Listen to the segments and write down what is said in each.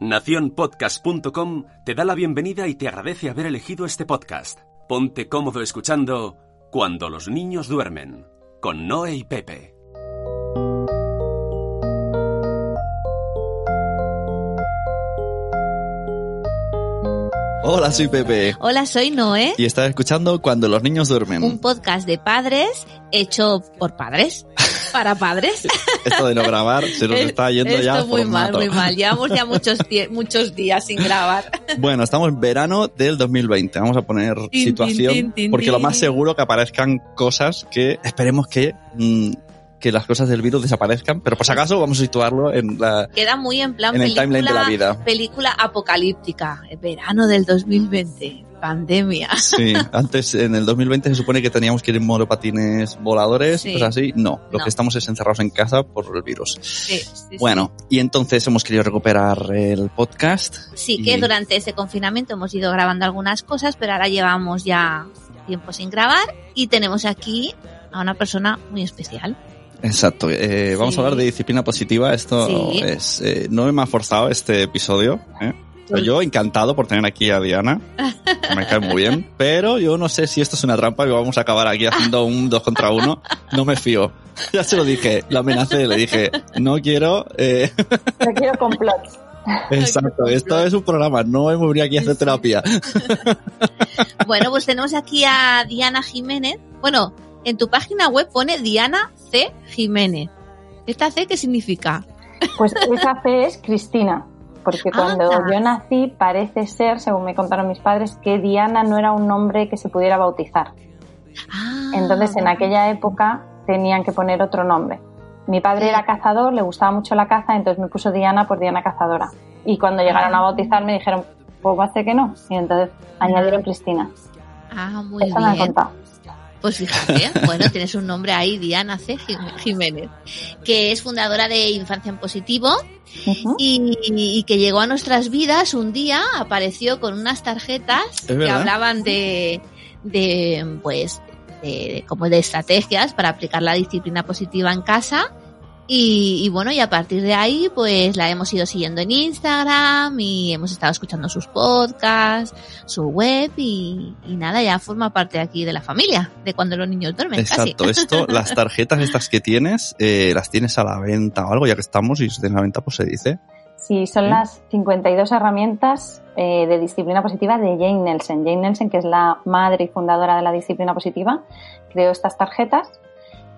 Nacionpodcast.com te da la bienvenida y te agradece haber elegido este podcast. Ponte cómodo escuchando Cuando los niños duermen, con Noé y Pepe. Hola, soy Pepe. Hola, soy Noé. Y estás escuchando Cuando los niños duermen. Un podcast de padres hecho por padres. Para padres. Esto de no grabar se nos está yendo Esto ya. muy mal, muy mal. Llevamos ya muchos, muchos días sin grabar. Bueno, estamos en verano del 2020. Vamos a poner situación porque lo más seguro que aparezcan cosas que esperemos que mm, que las cosas del virus desaparezcan, pero por si acaso vamos a situarlo en la Queda muy en plan en el película, timeline de la vida. película apocalíptica. El verano del 2020. Pandemia. Sí, antes en el 2020 se supone que teníamos que ir en monopatines voladores, Sí. cosas así. No, lo No. que estamos es encerrados en casa por el virus. Sí, sí. Bueno, y entonces hemos querido recuperar el podcast. Sí, que durante ese confinamiento hemos ido grabando algunas cosas, pero ahora llevamos ya tiempo sin grabar y tenemos aquí a una persona muy especial. Exacto. eh, Vamos Sí. a hablar de disciplina positiva. Esto Sí. es. eh, no me ha forzado este episodio. ¿eh? Yo encantado por tener aquí a Diana. Me cae muy bien. Pero yo no sé si esto es una trampa y vamos a acabar aquí haciendo un dos contra uno. No me fío. Ya se lo dije. La amenacé. Le dije, no quiero. eh, No quiero complots. exacto. Esto es un programa. No hemos venido aquí a hacer terapia. Bueno, pues tenemos aquí a Diana Jiménez. Bueno, en tu página web pone Diana C. Jiménez. ¿Esta C qué significa? Pues esa C es Cristina. Porque cuando Anda. yo nací, parece ser, según me contaron mis padres, que Diana no era un nombre que se pudiera bautizar. Ah, Entonces, en aquella época tenían que poner otro nombre. Mi padre era cazador, le gustaba mucho la caza, entonces me puso Diana por Diana Cazadora. Y cuando llegaron a bautizarme dijeron, pues va a ser que no. Y entonces añadieron Cristina. Ah, muy Eso me han bien. contado. Pues fíjate, bueno, tienes un nombre ahí, Diana C. Jim- Jiménez, que es fundadora de Infancia en Positivo Y, y que llegó a nuestras vidas un día, apareció con unas tarjetas que hablaban de, de pues, de, como de estrategias para aplicar la disciplina positiva en casa. Y, y bueno, y a partir de ahí, pues la hemos ido siguiendo en Instagram y hemos estado escuchando sus podcasts, su web y, y nada, ya forma parte aquí de la familia, de cuando los niños duermen. casi. Exacto. Esto, las tarjetas estas que tienes, eh, las tienes a la venta o algo, ya que estamos y si tienes a la venta, pues se dice. Sí, son Sí. las 52 herramientas eh, de disciplina positiva de Jane Nelson. Jane Nelson, que es la madre y fundadora de la disciplina positiva, creó estas tarjetas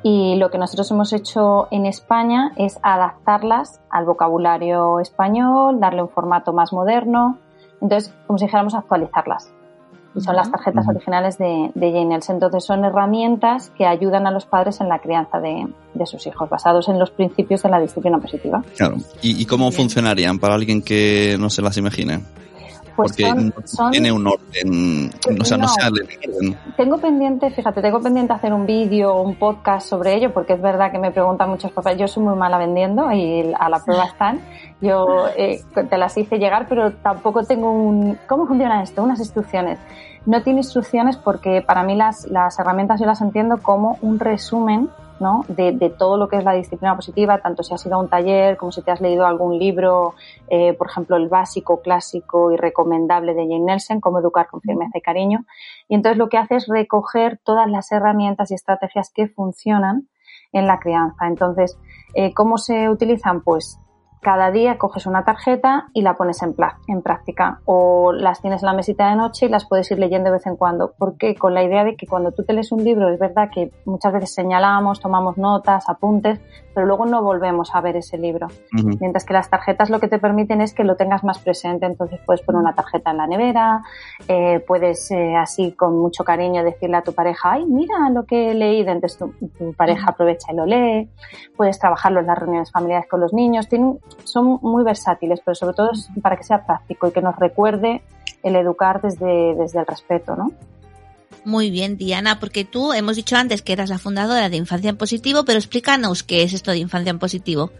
y lo que nosotros hemos hecho en España es adaptarlas al vocabulario español, darle un formato más moderno, entonces, como si dijéramos actualizarlas. Y son las tarjetas originales de, de Jane. Entonces, son herramientas que ayudan a los padres en la crianza de, de sus hijos, basados en los principios de la disciplina positiva. Claro. ¿Y, y cómo bien. funcionarían para alguien que no se las imagine? Pues Porque son- son- tiene un orden, o sea, no, No. sale en orden. Tengo pendiente, fíjate, tengo pendiente hacer un vídeo o un podcast sobre ello, porque es verdad que me preguntan muchos papás. Yo soy muy mala vendiendo y a la prueba están. Yo eh, te las hice llegar, pero tampoco tengo un. ¿Cómo funciona esto? Unas instrucciones. No tiene instrucciones porque para mí las, las herramientas yo las entiendo como un resumen ¿no? de, de todo lo que es la disciplina positiva, tanto si has ido a un taller como si te has leído algún libro, eh, por ejemplo, el básico, clásico y recomendable de Jane Nelson, Cómo educar con firmeza y cariño. Y entonces lo que hace es recoger todas las herramientas y estrategias que funcionan en la crianza. Entonces, eh, ¿cómo se utilizan? Pues cada día coges una tarjeta y la pones en, en práctica o las tienes en la mesita de noche y las puedes ir leyendo de vez en cuando. Porque con la idea de que cuando tú te lees un libro es verdad que muchas veces señalamos, tomamos notas, apuntes, pero luego no volvemos a ver ese libro. Mientras que las tarjetas lo que te permiten es que lo tengas más presente, entonces puedes poner una tarjeta en la nevera, eh, puedes eh, así con mucho cariño decirle a tu pareja, ay, mira lo que he leído, entonces tu, pareja aprovecha y lo lee, puedes trabajarlo en las reuniones familiares con los niños, Tienen, son muy versátiles, pero sobre todo es para que sea práctico y que nos recuerde el educar desde, desde el respeto, ¿no? Muy bien, Diana, porque tú hemos dicho antes que eras la fundadora de Infancia en Positivo, pero explícanos qué es esto de Infancia en Positivo.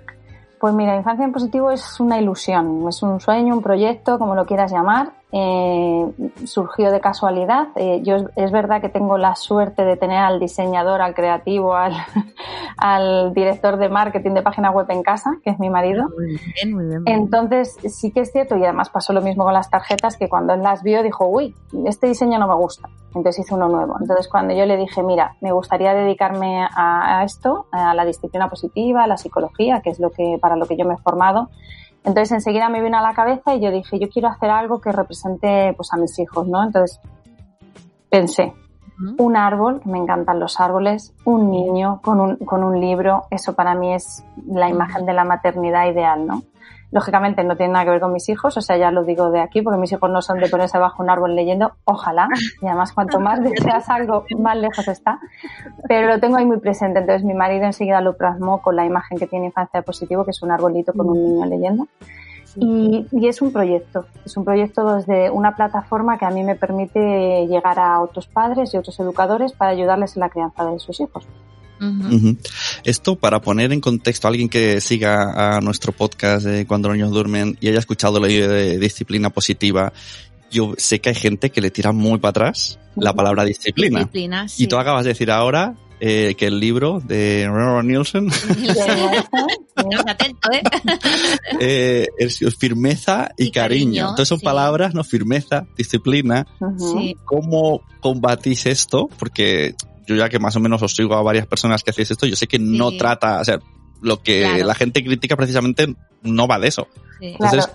Pues mira, Infancia en Positivo es una ilusión, es un sueño, un proyecto, como lo quieras llamar, eh, surgió de casualidad. Eh, yo es, verdad que tengo la suerte de tener al diseñador, al creativo, al, al, director de marketing de página web en casa, que es mi marido. Muy bien, muy bien, Entonces, sí que es cierto, y además pasó lo mismo con las tarjetas, que cuando él las vio dijo, uy, este diseño no me gusta. Entonces hizo uno nuevo. Entonces, cuando yo le dije, mira, me gustaría dedicarme a, a esto, a la disciplina positiva, a la psicología, que es lo que, para lo que yo me he formado, entonces enseguida me vino a la cabeza y yo dije, yo quiero hacer algo que represente pues a mis hijos, ¿no? Entonces pensé, un árbol, que me encantan los árboles, un niño con un, con un libro, eso para mí es la imagen de la maternidad ideal, ¿no? Lógicamente no tiene nada que ver con mis hijos, o sea, ya lo digo de aquí, porque mis hijos no son de ponerse bajo un árbol leyendo, ojalá, y además cuanto más deseas algo, más lejos está, pero lo tengo ahí muy presente, entonces mi marido enseguida lo plasmó con la imagen que tiene Infancia de Positivo, que es un arbolito con un niño leyendo. Y, y, es un proyecto, es un proyecto desde una plataforma que a mí me permite llegar a otros padres y otros educadores para ayudarles en la crianza de sus hijos. Esto para poner en contexto a alguien que siga a nuestro podcast de Cuando los niños duermen y haya escuchado la idea de disciplina positiva, yo sé que hay gente que le tira muy para atrás la palabra disciplina. Y tú acabas de decir ahora eh, que el libro de Ronald Nielsen ¿eh? eh, es firmeza y, cariño. Entonces son palabras, ¿no? Firmeza, disciplina. ¿Cómo combatís esto? Porque yo ya que más o menos os sigo a varias personas que hacéis esto, yo sé que no trata, o sea, lo que la gente critica precisamente no va de eso. Entonces,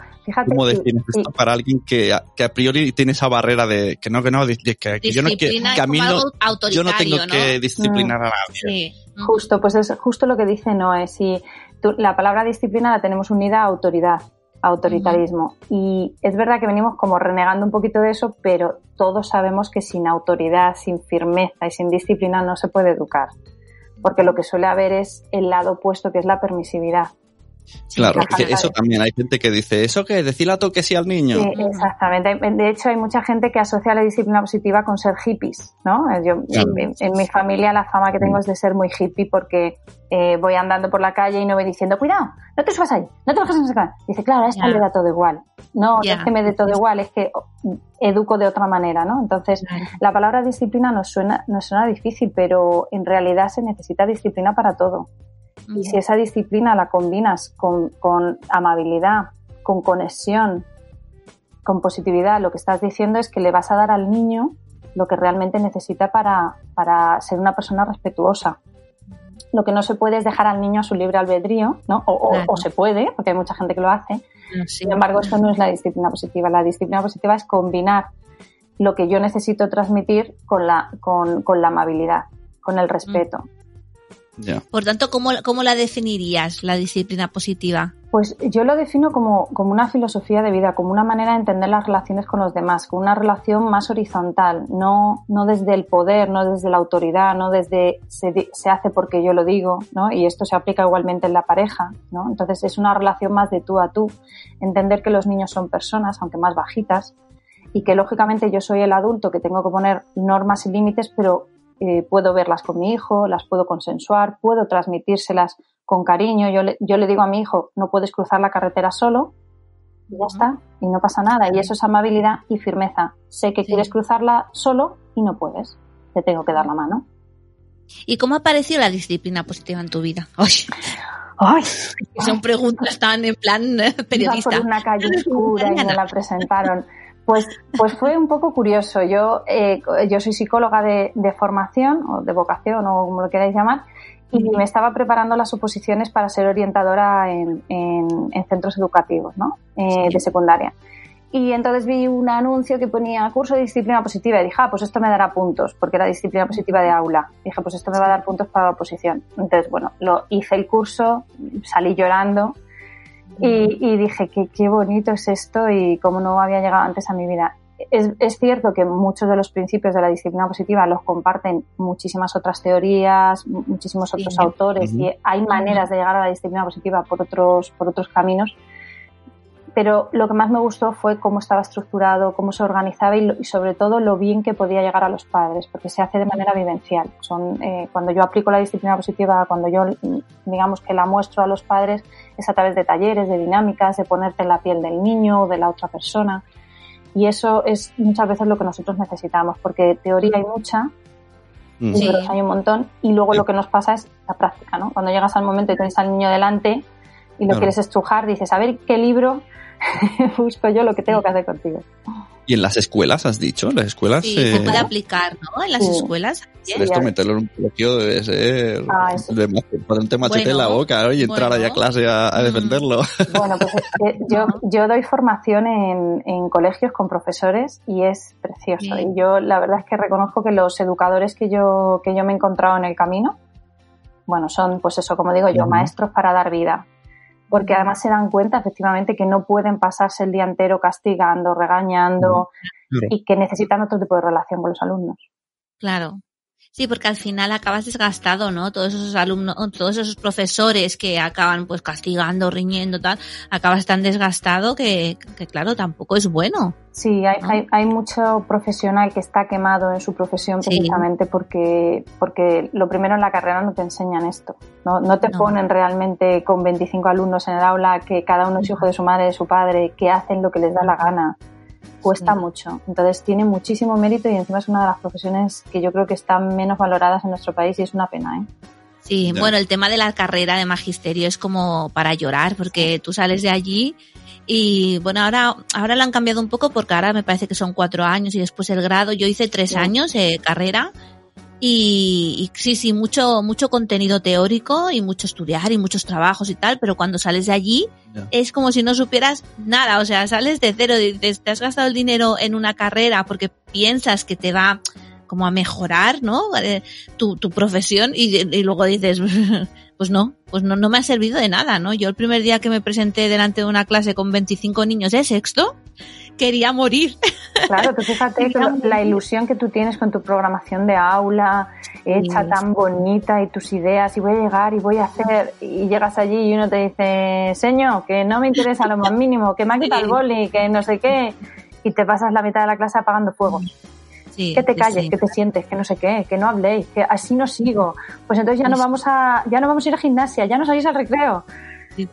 ¿cómo defines esto para alguien que, que, a priori tiene esa barrera de que no, que no, que, yo no, que, a mí no, yo no tengo que disciplinar a nadie? Justo, pues es justo lo que dice Noé. Si la palabra disciplina la tenemos unida a autoridad autoritarismo. Y es verdad que venimos como renegando un poquito de eso, pero todos sabemos que sin autoridad, sin firmeza y sin disciplina no se puede educar. Porque lo que suele haber es el lado opuesto, que es la permisividad. Claro, eso también hay gente que dice, ¿eso qué? Decirle a que sí al niño. exactamente. De hecho, hay mucha gente que asocia la disciplina positiva con ser hippies, ¿no? Yo, en, mi familia la fama que tengo es de ser muy hippie porque eh, voy andando por la calle y no voy diciendo, cuidado, no te subas ahí, no te bajes en esa Dice, claro, a esta le da todo igual. No, no es que me dé todo igual, es que educo de otra manera, ¿no? Entonces, la palabra disciplina nos suena, nos suena difícil, pero en realidad se necesita disciplina para todo. Y si esa disciplina la combinas con, amabilidad, con conexión, con positividad, lo que estás diciendo es que le vas a dar al niño lo que realmente necesita para, para ser una persona respetuosa. Lo que no se puede es dejar al niño a su libre albedrío, ¿no? O, se puede, porque hay mucha gente que lo hace. Sin embargo, esto no es la disciplina positiva. La disciplina positiva es combinar lo que yo necesito transmitir con la, con, con la amabilidad, con el respeto. Por tanto, ¿cómo, ¿cómo, la definirías, la disciplina positiva? Pues yo lo defino como, como, una filosofía de vida, como una manera de entender las relaciones con los demás, como una relación más horizontal, no, no desde el poder, no desde la autoridad, no desde se, se, hace porque yo lo digo, ¿no? Y esto se aplica igualmente en la pareja, ¿no? Entonces es una relación más de tú a tú, entender que los niños son personas, aunque más bajitas, y que lógicamente yo soy el adulto que tengo que poner normas y límites, pero eh, puedo verlas con mi hijo, las puedo consensuar, puedo transmitírselas con cariño. Yo le, yo le digo a mi hijo, no puedes cruzar la carretera solo, y ya está, y no pasa nada. Y eso es amabilidad y firmeza. Sé que quieres cruzarla solo y no puedes. Te tengo que dar la mano. ¿Y cómo apareció la disciplina positiva en tu vida? Ay, son preguntas tan en plan periodista. por una calle oscura y me la presentaron. Pues, pues fue un poco curioso. Yo, eh, yo soy psicóloga de, formación o de vocación o como lo queráis llamar y me estaba preparando las oposiciones para ser orientadora en, centros educativos ¿no? Eh, de secundaria. Y entonces vi un anuncio que ponía curso de disciplina positiva y dije, ah, pues esto me dará puntos, porque era disciplina positiva de aula. Dije, pues esto me va a dar puntos para la oposición. Entonces, bueno, lo hice el curso, salí llorando y, y dije, qué, qué bonito es esto y cómo no había llegado antes a mi vida. Es, es, cierto que muchos de los principios de la disciplina positiva los comparten muchísimas otras teorías, muchísimos otros sí. autores uh -huh. y hay maneras de llegar a la disciplina positiva por otros, por otros caminos. Pero lo que más me gustó fue cómo estaba estructurado, cómo se organizaba y, lo, y sobre todo lo bien que podía llegar a los padres, porque se hace de manera vivencial. Son, eh, cuando yo aplico la disciplina positiva, cuando yo digamos que la muestro a los padres, es a través de talleres, de dinámicas, de ponerte en la piel del niño o de la otra persona y eso es muchas veces lo que nosotros necesitamos, porque teoría hay mucha, sí. libros hay un montón, y luego lo que nos pasa es la práctica, ¿no? Cuando llegas al momento y tienes al niño delante y lo claro. quieres estrujar, dices, a ver qué libro busco yo lo que tengo que hacer contigo. Y en las escuelas, has dicho, las escuelas. Sí, eh... se puede aplicar, ¿no? En las sí. escuelas. Esto meterlo en un colegio debe ser. Ah, de ponerte machete bueno, en la boca ¿no? y entrar bueno. allá a clase a, a defenderlo. Bueno, pues eh, yo, yo doy formación en, en, colegios con profesores y es precioso. Sí. Y yo la verdad es que reconozco que los educadores que yo, que yo me he encontrado en el camino, bueno, son, pues eso, como digo yo, maestros para dar vida porque además se dan cuenta efectivamente que no pueden pasarse el día entero castigando, regañando y que necesitan otro tipo de relación con los alumnos. Claro. Sí, porque al final acabas desgastado, ¿no? Todos esos alumnos, todos esos profesores que acaban pues castigando, riñendo, tal, acabas tan desgastado que, que claro, tampoco es bueno. Sí, hay, ¿no? hay, hay, mucho profesional que está quemado en su profesión precisamente porque, porque lo primero en la carrera no te enseñan esto. No, no te no. ponen realmente con 25 alumnos en el aula que cada uno es hijo de su madre, de su padre, que hacen lo que les da la gana cuesta sí. mucho. Entonces tiene muchísimo mérito y encima es una de las profesiones que yo creo que están menos valoradas en nuestro país y es una pena, ¿eh? Sí, bueno, el tema de la carrera de magisterio es como para llorar porque tú sales de allí y bueno, ahora, ahora lo han cambiado un poco porque ahora me parece que son cuatro años y después el grado. Yo hice tres sí. años de eh, carrera y, y, sí, sí, mucho, mucho contenido teórico y mucho estudiar y muchos trabajos y tal, pero cuando sales de allí yeah. es como si no supieras nada, o sea, sales de cero, dices, te has gastado el dinero en una carrera porque piensas que te va como a mejorar, ¿no? Eh, tu, tu profesión y, y luego dices, pues no, pues no, no me ha servido de nada, ¿no? Yo el primer día que me presenté delante de una clase con 25 niños de sexto, quería morir. Claro, tú fíjate que la ilusión que tú tienes con tu programación de aula hecha sí. tan bonita y tus ideas y voy a llegar y voy a hacer y llegas allí y uno te dice, señor, que no me interesa lo más mínimo, que me ha quitado el boli, que no sé qué y te pasas la mitad de la clase apagando fuegos. Sí, que te calles, sí, que te sientes, que no sé qué, que no habléis, que así no sigo. Pues entonces ya no vamos a, ya no vamos a ir a gimnasia, ya no salís al recreo. Sí,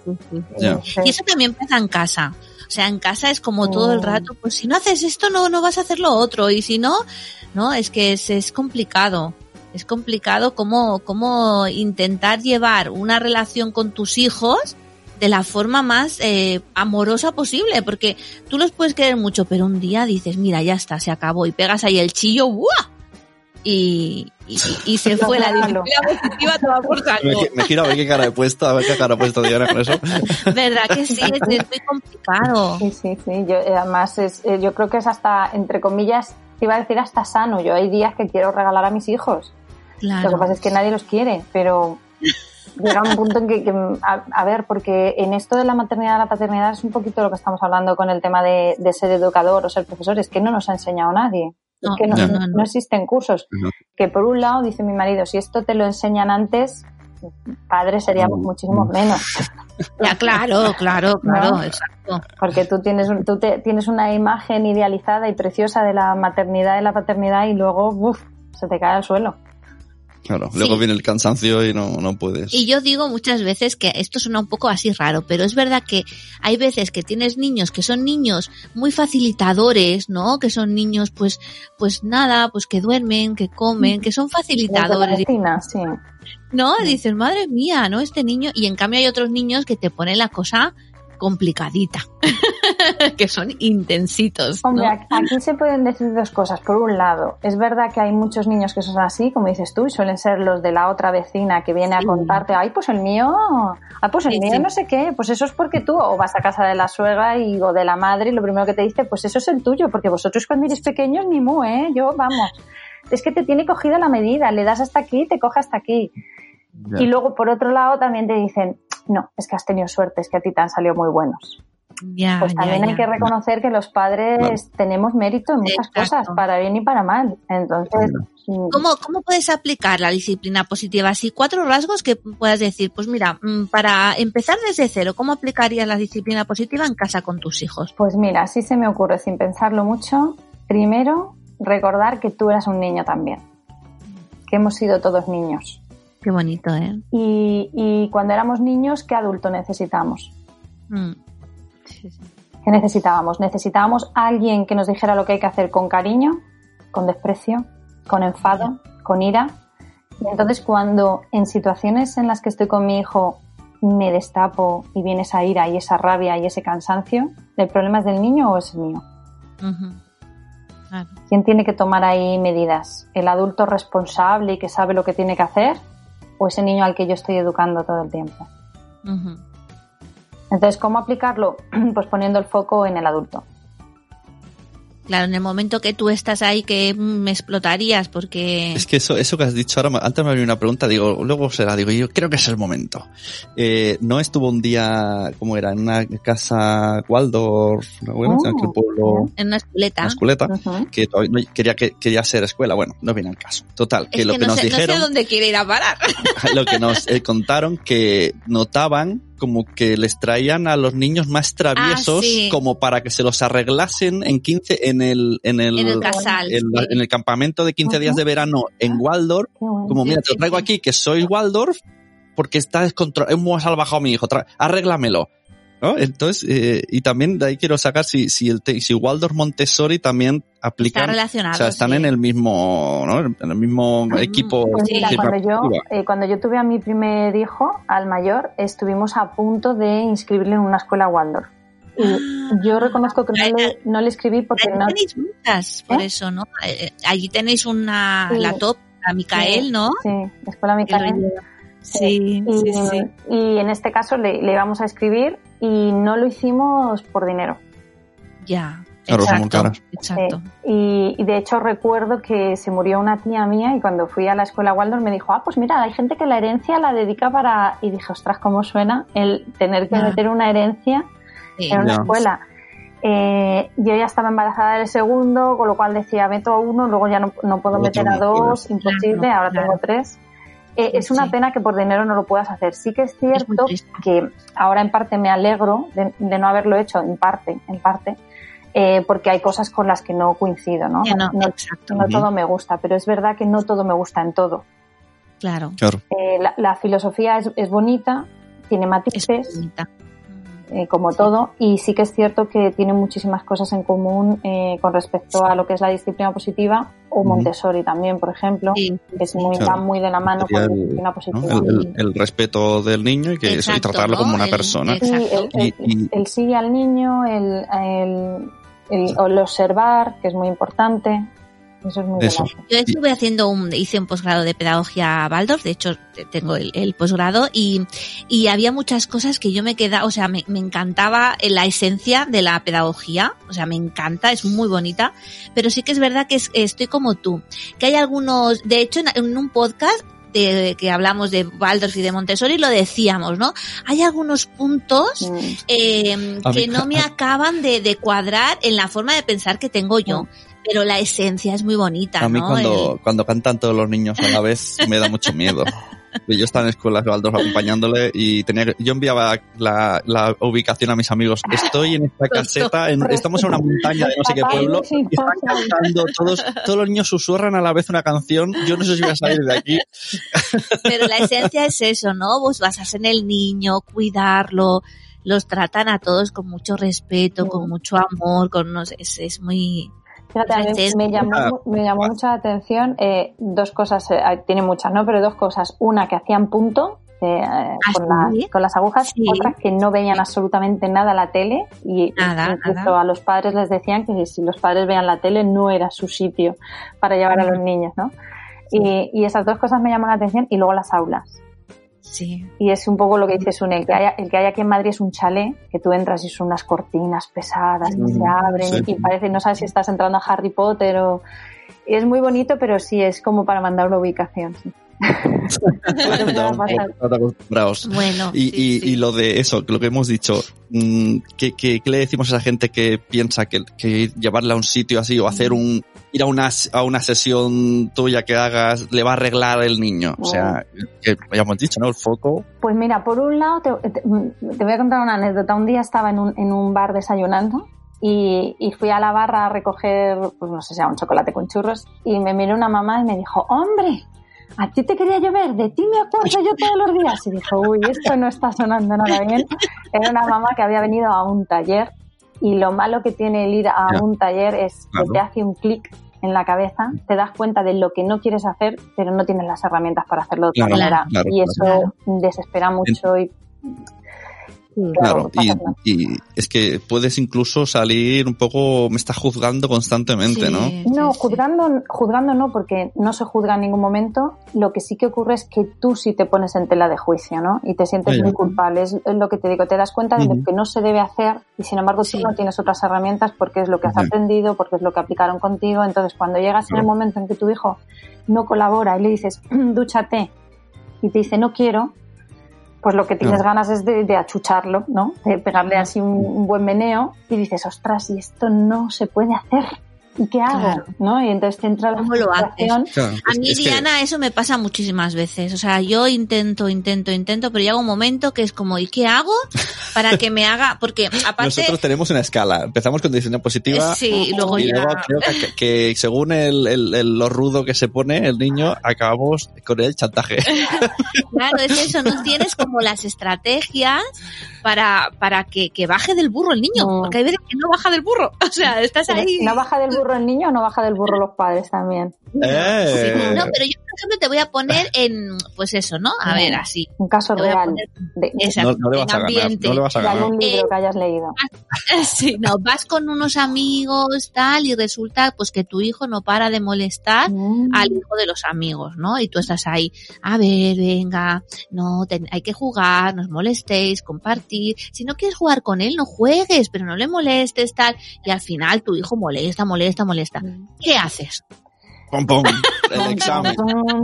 yeah. Y eso también pasa en casa. O sea, en casa es como todo el rato, pues si no haces esto, no, no vas a hacer lo otro. Y si no, no, es que es, es complicado. Es complicado cómo, cómo intentar llevar una relación con tus hijos de la forma más eh, amorosa posible, porque tú los puedes querer mucho, pero un día dices, mira, ya está, se acabó, y pegas ahí el chillo, ¡buah! Y, y, y, se fue la disciplina positiva toda por saco. Me, me giro a ver qué cara he puesto, a ver qué cara ha puesto Diana con eso. ¿Verdad que sí? Es, es muy complicado. Sí, sí, sí. Yo, eh, además, es, eh, yo creo que es hasta, entre comillas, iba a decir hasta sano. Yo hay días que quiero regalar a mis hijos. Claro. Lo que pasa es que nadie los quiere, pero llega un punto en que, que a, a, ver, porque en esto de la maternidad y la paternidad es un poquito lo que estamos hablando con el tema de, de ser educador o ser profesor, es que no nos ha enseñado nadie. No, es que no, no, no, no, existen cursos. Que por un lado, dice mi marido, si esto te lo enseñan antes, padres seríamos muchísimo menos. Ya, claro, claro, claro, exacto. Porque tú tienes, tú te, tienes una imagen idealizada y preciosa de la maternidad y la paternidad y luego, uff, se te cae al suelo. Claro, luego viene el cansancio y no, no puedes. Y yo digo muchas veces que esto suena un poco así raro, pero es verdad que hay veces que tienes niños que son niños muy facilitadores, ¿no? Que son niños, pues, pues nada, pues que duermen, que comen, que son facilitadores. Vecina, sí. No, dices, madre mía, ¿no? Este niño, y en cambio hay otros niños que te ponen la cosa complicadita. que son intensitos. ¿no? Hombre, aquí se pueden decir dos cosas. Por un lado, es verdad que hay muchos niños que son así, como dices tú, y suelen ser los de la otra vecina que viene a contarte, ay, pues el mío, ay, pues el Sí, mío sí. no sé qué, pues eso es porque tú, o vas a casa de la suegra y, o de la madre y lo primero que te dice, pues eso es el tuyo, porque vosotros cuando eres pequeños ni mu, ¿eh? Yo, vamos, es que te tiene cogida la medida, le das hasta aquí, te coge hasta aquí. Y luego, por otro lado, también te dicen, no, es que has tenido suerte, es que a ti te han salido muy buenos. Ya, Pues ya, también hay que reconocer que los padres tenemos mérito en muchas Exacto. cosas, para bien y para mal. Entonces, mm, ¿Cómo, ¿Cómo puedes aplicar la disciplina positiva? Así, cuatro rasgos que puedas decir, pues mira, mm, para empezar desde cero, ¿cómo aplicarías la disciplina positiva en casa con tus hijos? pues mira, así se me ocurre, sin pensarlo mucho. Primero, recordar que tú eras un niño también, que hemos sido todos niños. Qué bonito, ¿eh? Y, y cuando éramos niños, ¿qué adulto necesitamos? Mm. Sí, sí. ¿Qué necesitábamos? Necesitábamos a alguien que nos dijera lo que hay que hacer con cariño, con desprecio, con enfado, con ira. Y entonces cuando en situaciones en las que estoy con mi hijo me destapo y viene esa ira y esa rabia y ese cansancio, ¿el problema es del niño o es mío? Claro. ¿Quién tiene que tomar ahí medidas? ¿El adulto responsable y que sabe lo que tiene que hacer? ¿O ese niño al que yo estoy educando todo el tiempo? Entonces, ¿cómo aplicarlo? Pues poniendo el foco en el adulto. Claro, en el momento que tú estás ahí que me explotarías porque... Es que eso, eso que has dicho ahora, antes me había una pregunta, digo, luego será, digo, yo creo que es el momento. Eh, no estuvo un día, ¿cómo era? En una casa Waldorf, ¿no? bueno, Oh, en aquel pueblo, En una esculeta. una esculeta, Ujú. que todavía no- quería, que, quería ser escuela. Bueno, no viene al caso. Total, que Es lo que, que, no, nos sé, no sé dijeron, dónde quiere ir a parar. lo que nos eh, contaron que notaban como que les traían a los niños más traviesos Ah, sí. como para que se los arreglasen en 15 en el en el, En el casal, en, la- sí. en el campamento de 15 días de verano en Waldorf bueno. como mira te lo traigo aquí que soy Waldorf porque está descontrolado hemos salvajado a mi hijo arréglamelo ¿no? Entonces, eh, y también de ahí quiero sacar si, si el te- si Waldorf Montessori también Está aplican, relacionado. o sea, están sí. en el mismo, ¿no? En el mismo Ah, equipo. Pues mira, cuando yo, eh, cuando yo tuve a mi primer hijo, al mayor, estuvimos a punto de inscribirle en una escuela Waldorf. Y Ah. yo reconozco que no le, no le escribí porque no... tenéis muchas, por ¿Eh? eso, ¿no? Eh, Allí tenéis una, Sí. la top, a Micael, ¿no? Sí, escuela Micael. Sí, Y, sí, sí. y en este caso le, le íbamos a escribir y no lo hicimos por dinero. Ya. Claro, son muy exacto, caras. exacto. Y, y de hecho recuerdo que se murió una tía mía y cuando fui a la escuela Waldorf me dijo, ah, pues mira, hay gente que la herencia la dedica para... Y dije, ostras, ¿cómo suena el tener que Ya. meter una herencia Sí. en una escuela? Eh, yo ya estaba embarazada del segundo, con lo cual decía, meto a uno, luego ya no, no puedo meter a dos, imposible, Claro, ahora claro. tengo tres. Eh, Sí, es una sí. pena que por dinero no lo puedas hacer. Sí que es cierto que ahora en parte me alegro de, de no haberlo hecho, en parte, en parte, eh, porque hay cosas con las que no coincido, ¿no? No, no, exacto. no todo me gusta, pero es verdad que no todo me gusta en todo. Claro. Claro. Eh, la, la filosofía es, es bonita, tiene Es matices, bonita. Eh, como todo, y sí que es cierto que tiene muchísimas cosas en común eh, con respecto a lo que es la disciplina positiva o. Montessori también, por ejemplo, Sí, que es muy, Claro. va muy de la mano Sería con la el- disciplina ¿no? positiva. El, el- el respeto del niño y que eso, y Exacto, tratarlo ¿no? como una El- persona. el- Sí, Exacto. el, el- Y- y- el sí al niño, el, el, el- el observar, que es muy importante. Eso es muy Eso. Yo estuve haciendo un, hice un posgrado de pedagogía Waldorf, de hecho tengo el, el posgrado y, y había muchas cosas que yo me quedaba, o sea, me, me encantaba la esencia de la pedagogía, o sea, me encanta, es muy bonita, pero sí que es verdad que es- estoy como tú, que hay algunos, de hecho en, en un podcast de, que hablamos de Waldorf y de Montessori lo decíamos, ¿no? Hay algunos puntos Mm. eh, A que mí- no me acaban de, de cuadrar en la forma de pensar que tengo yo. Pero la esencia es muy bonita, A mí ¿no? cuando, El- cuando cantan todos los niños a la vez me da mucho miedo. Yo estaba en escuelas de Waldorf acompañándole y tenía que- yo enviaba la, la ubicación a mis amigos. Estoy en esta caseta, en- estamos en una montaña de no sé qué pueblo y están cantando todos, todos los niños susurran a la vez una canción. Yo no sé si voy a salir de aquí. Pero la esencia es eso, ¿no? Vos basas en el niño, cuidarlo, los tratan a todos con mucho respeto, con mucho amor, con no sé, es, es muy... Fíjate, a mí Entonces, me llamó, ah, me llamó mucha atención eh, dos cosas, eh, tiene muchas, ¿no? Pero dos cosas. Una, que hacían punto, eh, ¿Ah, con, las, con las agujas, Sí. otras que no veían absolutamente nada la tele y Nada, incluso nada. a los padres les decían que si los padres veían la tele no era su sitio para llevar a los niños, ¿no? Y, y esas dos cosas me llaman la atención y luego las aulas. Sí. Y es un poco lo que dice Sune, el que, hay, el que hay aquí en Madrid es un chalet, que tú entras y son unas cortinas pesadas que se abren sí. y parece, no sabes si estás entrando a Harry Potter o... Es muy bonito, pero sí es como para mandar una ubicación. Bueno. Y, sí, y, sí. y lo de eso, lo que hemos dicho, mm, ¿qué, qué, qué le decimos a esa gente que piensa que, que llevarla a un sitio así o hacer un, ir a una, a una sesión tuya que hagas le va a arreglar el niño? O sea, que ya hemos dicho, ¿no? El foco. Pues mira, por un lado, te, te- te voy a contar una anécdota. Un día estaba en un, en un bar desayunando y, y fui a la barra a recoger, pues no sé si era un chocolate con churros, y me miró una mamá y me dijo, hombre, a ti te quería llover, de ti me acuerdo yo todos los días. Y dijo, uy, esto no está sonando nada bien. Era una mamá que había venido a un taller y lo malo que tiene el ir a Ya. un taller es Claro. que te hace un clic en la cabeza, te das cuenta de lo que no quieres hacer, pero no tienes las herramientas para hacerlo de otra Claro, manera. claro, y eso desespera mucho y Claro, y, es que puedes incluso salir un poco, me está juzgando constantemente, Sí, ¿no? sí, No, sí. juzgando, juzgando no, porque no se juzga en ningún momento. Lo que sí que ocurre es que tú sí te pones en tela de juicio, ¿no? Y te sientes muy culpable. Es, lo que te digo, te das cuenta de lo que no se debe hacer y sin embargo Sí. tú no tienes otras herramientas porque es lo que has aprendido, porque es lo que aplicaron contigo. Entonces, cuando llegas en el momento en que tu hijo no colabora y le dices, dúchate, y te dice, no quiero, pues lo que tienes ganas es de, de achucharlo, ¿no? De pegarle así un, un buen meneo y dices, ostras, y esto no se puede hacer. ¿Y qué hago? Claro. ¿No? Y entonces te entra la ¿Cómo lo haces? Claro, A es- mí, es que- Diana, eso me pasa muchísimas veces. O sea, yo intento, intento, intento, pero llega un momento que es como, ¿y qué hago para que me haga? Porque aparte, nosotros tenemos una escala. Empezamos con decisión positiva. sí, y luego Y ya, luego creo que, que- que según el, el- el- lo rudo que se pone el niño, acabamos con el chantaje. claro, es eso, no tienes como las estrategias para, para que, que baje del burro el niño, No. porque hay veces que no baja del burro. O sea, estás ahí. ¿No baja del burro el niño o no baja del burro los padres también? Eh. No, pero yo, por ejemplo, te voy a poner en, pues eso, ¿no? A ver, así. Un caso real poner de, Exacto, No, no le vas a ganar. No le vas a de ganar. algún libro Eh, que hayas leído. Sí, no, vas con unos amigos, tal, y resulta pues que tu hijo no para de molestar Mm. al hijo de los amigos, ¿no? Y tú estás ahí, a ver, venga, no, ten- hay que jugar, no os molestéis, compartir. Si no quieres jugar con él, no juegues, pero no le molestes, tal. Y al final tu hijo molesta, molesta, molesta. ¿Qué haces? El examen.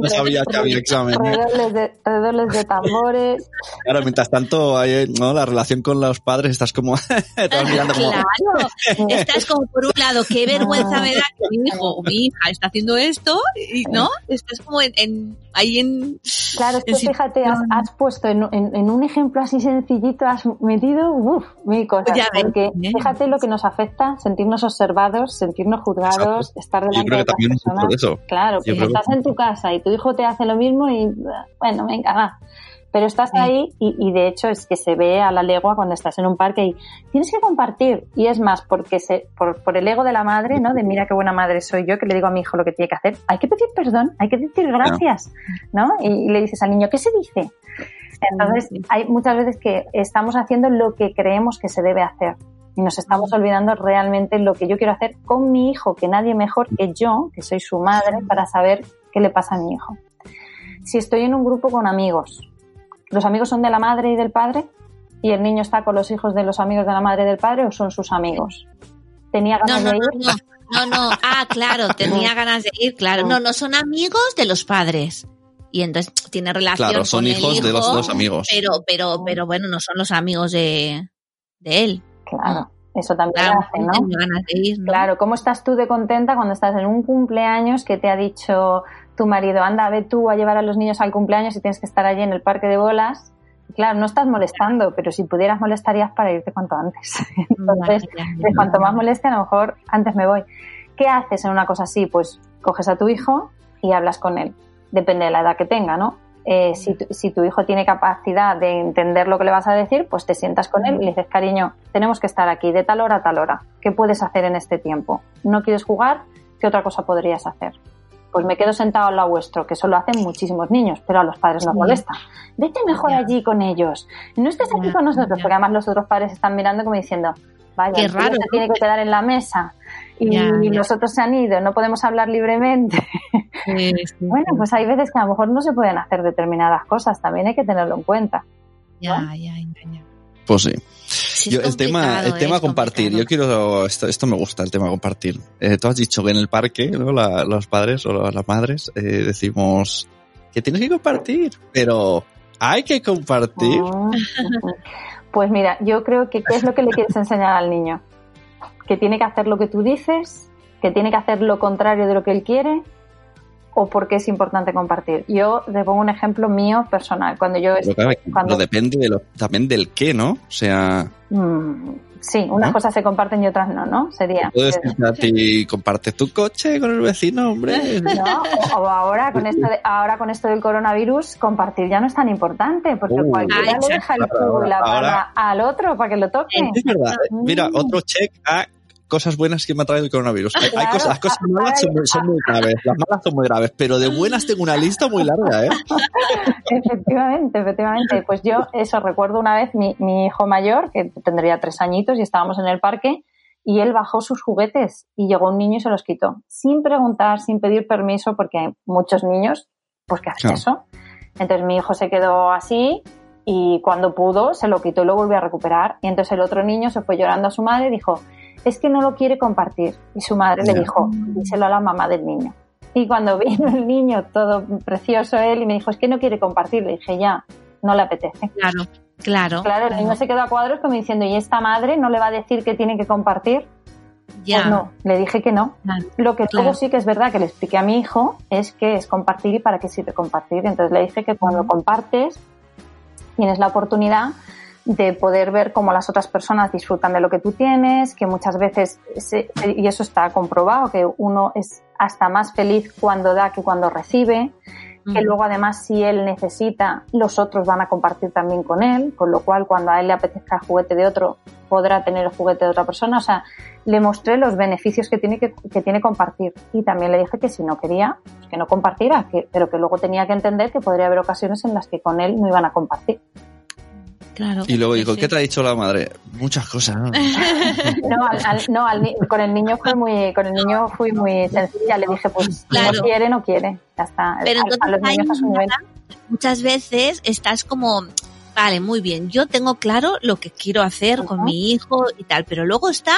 No sabía que había examen. ¿eh? Redobles de, redobles de tambores. Claro, mientras tanto, hay, ¿no? la relación con los padres estás como, estás mirando como, Claro, estás como por un lado, qué vergüenza me da que mi hijo o mi hija está haciendo esto, y no, estás como en, en- ahí en... Claro, es que en fíjate, has, puesto en, en- en un ejemplo así sencillito, has metido uf, mil cosas. Ya ves, porque ¿eh? fíjate lo que nos afecta, sentirnos observados, sentirnos juzgados, estar yo delante creo de un personas. Eso. Claro, Yo pues que- estás en tu casa y tu hijo te hace lo mismo y bueno, venga, va. Pero estás ahí y, y de hecho es que se ve a la legua cuando estás en un parque y tienes que compartir. Y es más, porque se, por, por el ego de la madre, ¿no? De mira qué buena madre soy yo que le digo a mi hijo lo que tiene que hacer. Hay que pedir perdón, hay que decir gracias, ¿no? Y, y le dices al niño, ¿qué se dice? Entonces, hay muchas veces que estamos haciendo lo que creemos que se debe hacer y nos estamos olvidando realmente lo que yo quiero hacer con mi hijo, que nadie mejor que yo, que soy su madre, para saber qué le pasa a mi hijo. Si estoy en un grupo con amigos, ¿los amigos son de la madre y del padre? ¿Y el niño está con los hijos de los amigos de la madre y del padre o son sus amigos? ¿Tenía No, ganas no, de no, ir? no, no, no, ah, claro, tenía ganas de ir, claro, no, no, son amigos de los padres. Y entonces tiene relación Claro, son con el hijos de los, los amigos. Pero, pero, pero bueno, no son los amigos de, de él. Claro, eso también Claro, hace, ¿no? tenía ganas de ir, ¿no? Claro, ¿cómo estás tú de contenta cuando estás en un cumpleaños que te ha dicho tu marido, anda, ve tú a llevar a los niños al cumpleaños y tienes que estar allí en el parque de bolas? Claro, no estás molestando, pero si pudieras molestarías para irte cuanto antes. Entonces, de cuanto más moleste, a lo mejor antes me voy. ¿Qué haces en una cosa así? Pues coges a tu hijo y hablas con él. Depende de la edad que tenga, ¿no? Eh, si, tu, si tu hijo tiene capacidad de entender lo que le vas a decir, pues te sientas con él y le dices, cariño, tenemos que estar aquí de tal hora a tal hora. ¿Qué puedes hacer en este tiempo? ¿No quieres jugar? ¿Qué otra cosa podrías hacer? pues me quedo sentado al lado vuestro, que eso lo hacen muchísimos niños, pero a los padres nos molesta. Vete mejor allí con ellos. No estés aquí con nosotros, porque además los otros padres están mirando como diciendo, vaya, Qué raro, se tiene que quedar en la mesa y Ya, ya. los otros se han ido, no podemos hablar libremente. Sí, sí, Bueno, pues hay veces que a lo mejor no se pueden hacer determinadas cosas, también hay que tenerlo en cuenta. ya, ya, ya, ya. Pues sí. Sí, Yo, el tema, el tema es compartir, yo quiero, esto, esto me gusta, el tema compartir. Eh, tú has dicho que en el parque, ¿no? La- los padres o las madres eh, decimos que tienes que compartir, pero hay que compartir. Mm. Pues mira, yo creo que ¿qué es lo que le quieres enseñar al niño? Que tiene que hacer lo que tú dices, que tiene que hacer lo contrario de lo que él quiere, o porque es importante compartir. Yo te pongo un ejemplo mío personal. Cuando yo Pero claro, cuando- depende de lo- también del qué, ¿no? O sea, Mm, sí, unas ¿No? cosas se comparten y otras no, ¿no? Sería. puedes decir a ti, comparte tu coche con el vecino, hombre. ¿no? O, o ahora con esto de- ahora con esto del coronavirus, compartir ya no es tan importante, porque Uh. cualquiera Ah, le deja el cubo y la Ahora- palma al otro para que lo toque. Es verdad. Mira, Mm. otro check a cosas buenas que me ha traído el coronavirus. Hay, cosas, las cosas malas son, muy- son muy graves. Las malas son muy graves, pero de buenas tengo una lista muy larga, ¿eh? Efectivamente, efectivamente. Pues yo eso recuerdo una vez mi, mi hijo mayor, que tendría tres añitos y estábamos en el parque, y él bajó sus juguetes y llegó un niño y se los quitó, sin preguntar, sin pedir permiso, porque hay muchos niños, pues que hacen Claro. eso. Entonces mi hijo se quedó así y cuando pudo se lo quitó y lo volvió a recuperar. Y entonces el otro niño se fue llorando a su madre y dijo, es que no lo quiere compartir. Y su madre le dijo, díselo a la mamá del niño. Y cuando vino el niño, todo precioso él, y me dijo, es que no quiere compartir, le dije, ya, no le apetece. Claro, claro. Claro, el niño se quedó a cuadros como diciendo, ¿y esta madre no le va a decir que tiene que compartir? Ya. Pues no, le dije que no. Claro. Lo que Claro. luego sí que es verdad que le expliqué a mi hijo es que es compartir y para qué sirve compartir. Entonces le dije que cuando compartes tienes la oportunidad de poder ver cómo las otras personas disfrutan de lo que tú tienes, que muchas veces, se- y eso está comprobado, que uno es hasta más feliz cuando da que cuando recibe, que Mm. luego además si él necesita, los otros van a compartir también con él, con lo cual cuando a él le apetezca el juguete de otro, podrá tener el juguete de otra persona. O sea, le mostré los beneficios que tiene que, que tiene compartir y también le dije que si no quería, pues que no compartiera, que, pero que luego tenía que entender que podría haber ocasiones en las que con él no iban a compartir. Claro. Y luego sí. ¿qué te ha dicho la madre? Muchas cosas. ¿no? No, al- al- no al con el niño fue muy, con el niño fui muy sencilla, le dije pues Claro. no quiere, no quiere, ya está. Pero a, a entonces los niños ahí a su nivel. muchas veces estás como, vale, muy bien, yo tengo claro lo que quiero hacer con mi hijo y tal, pero luego está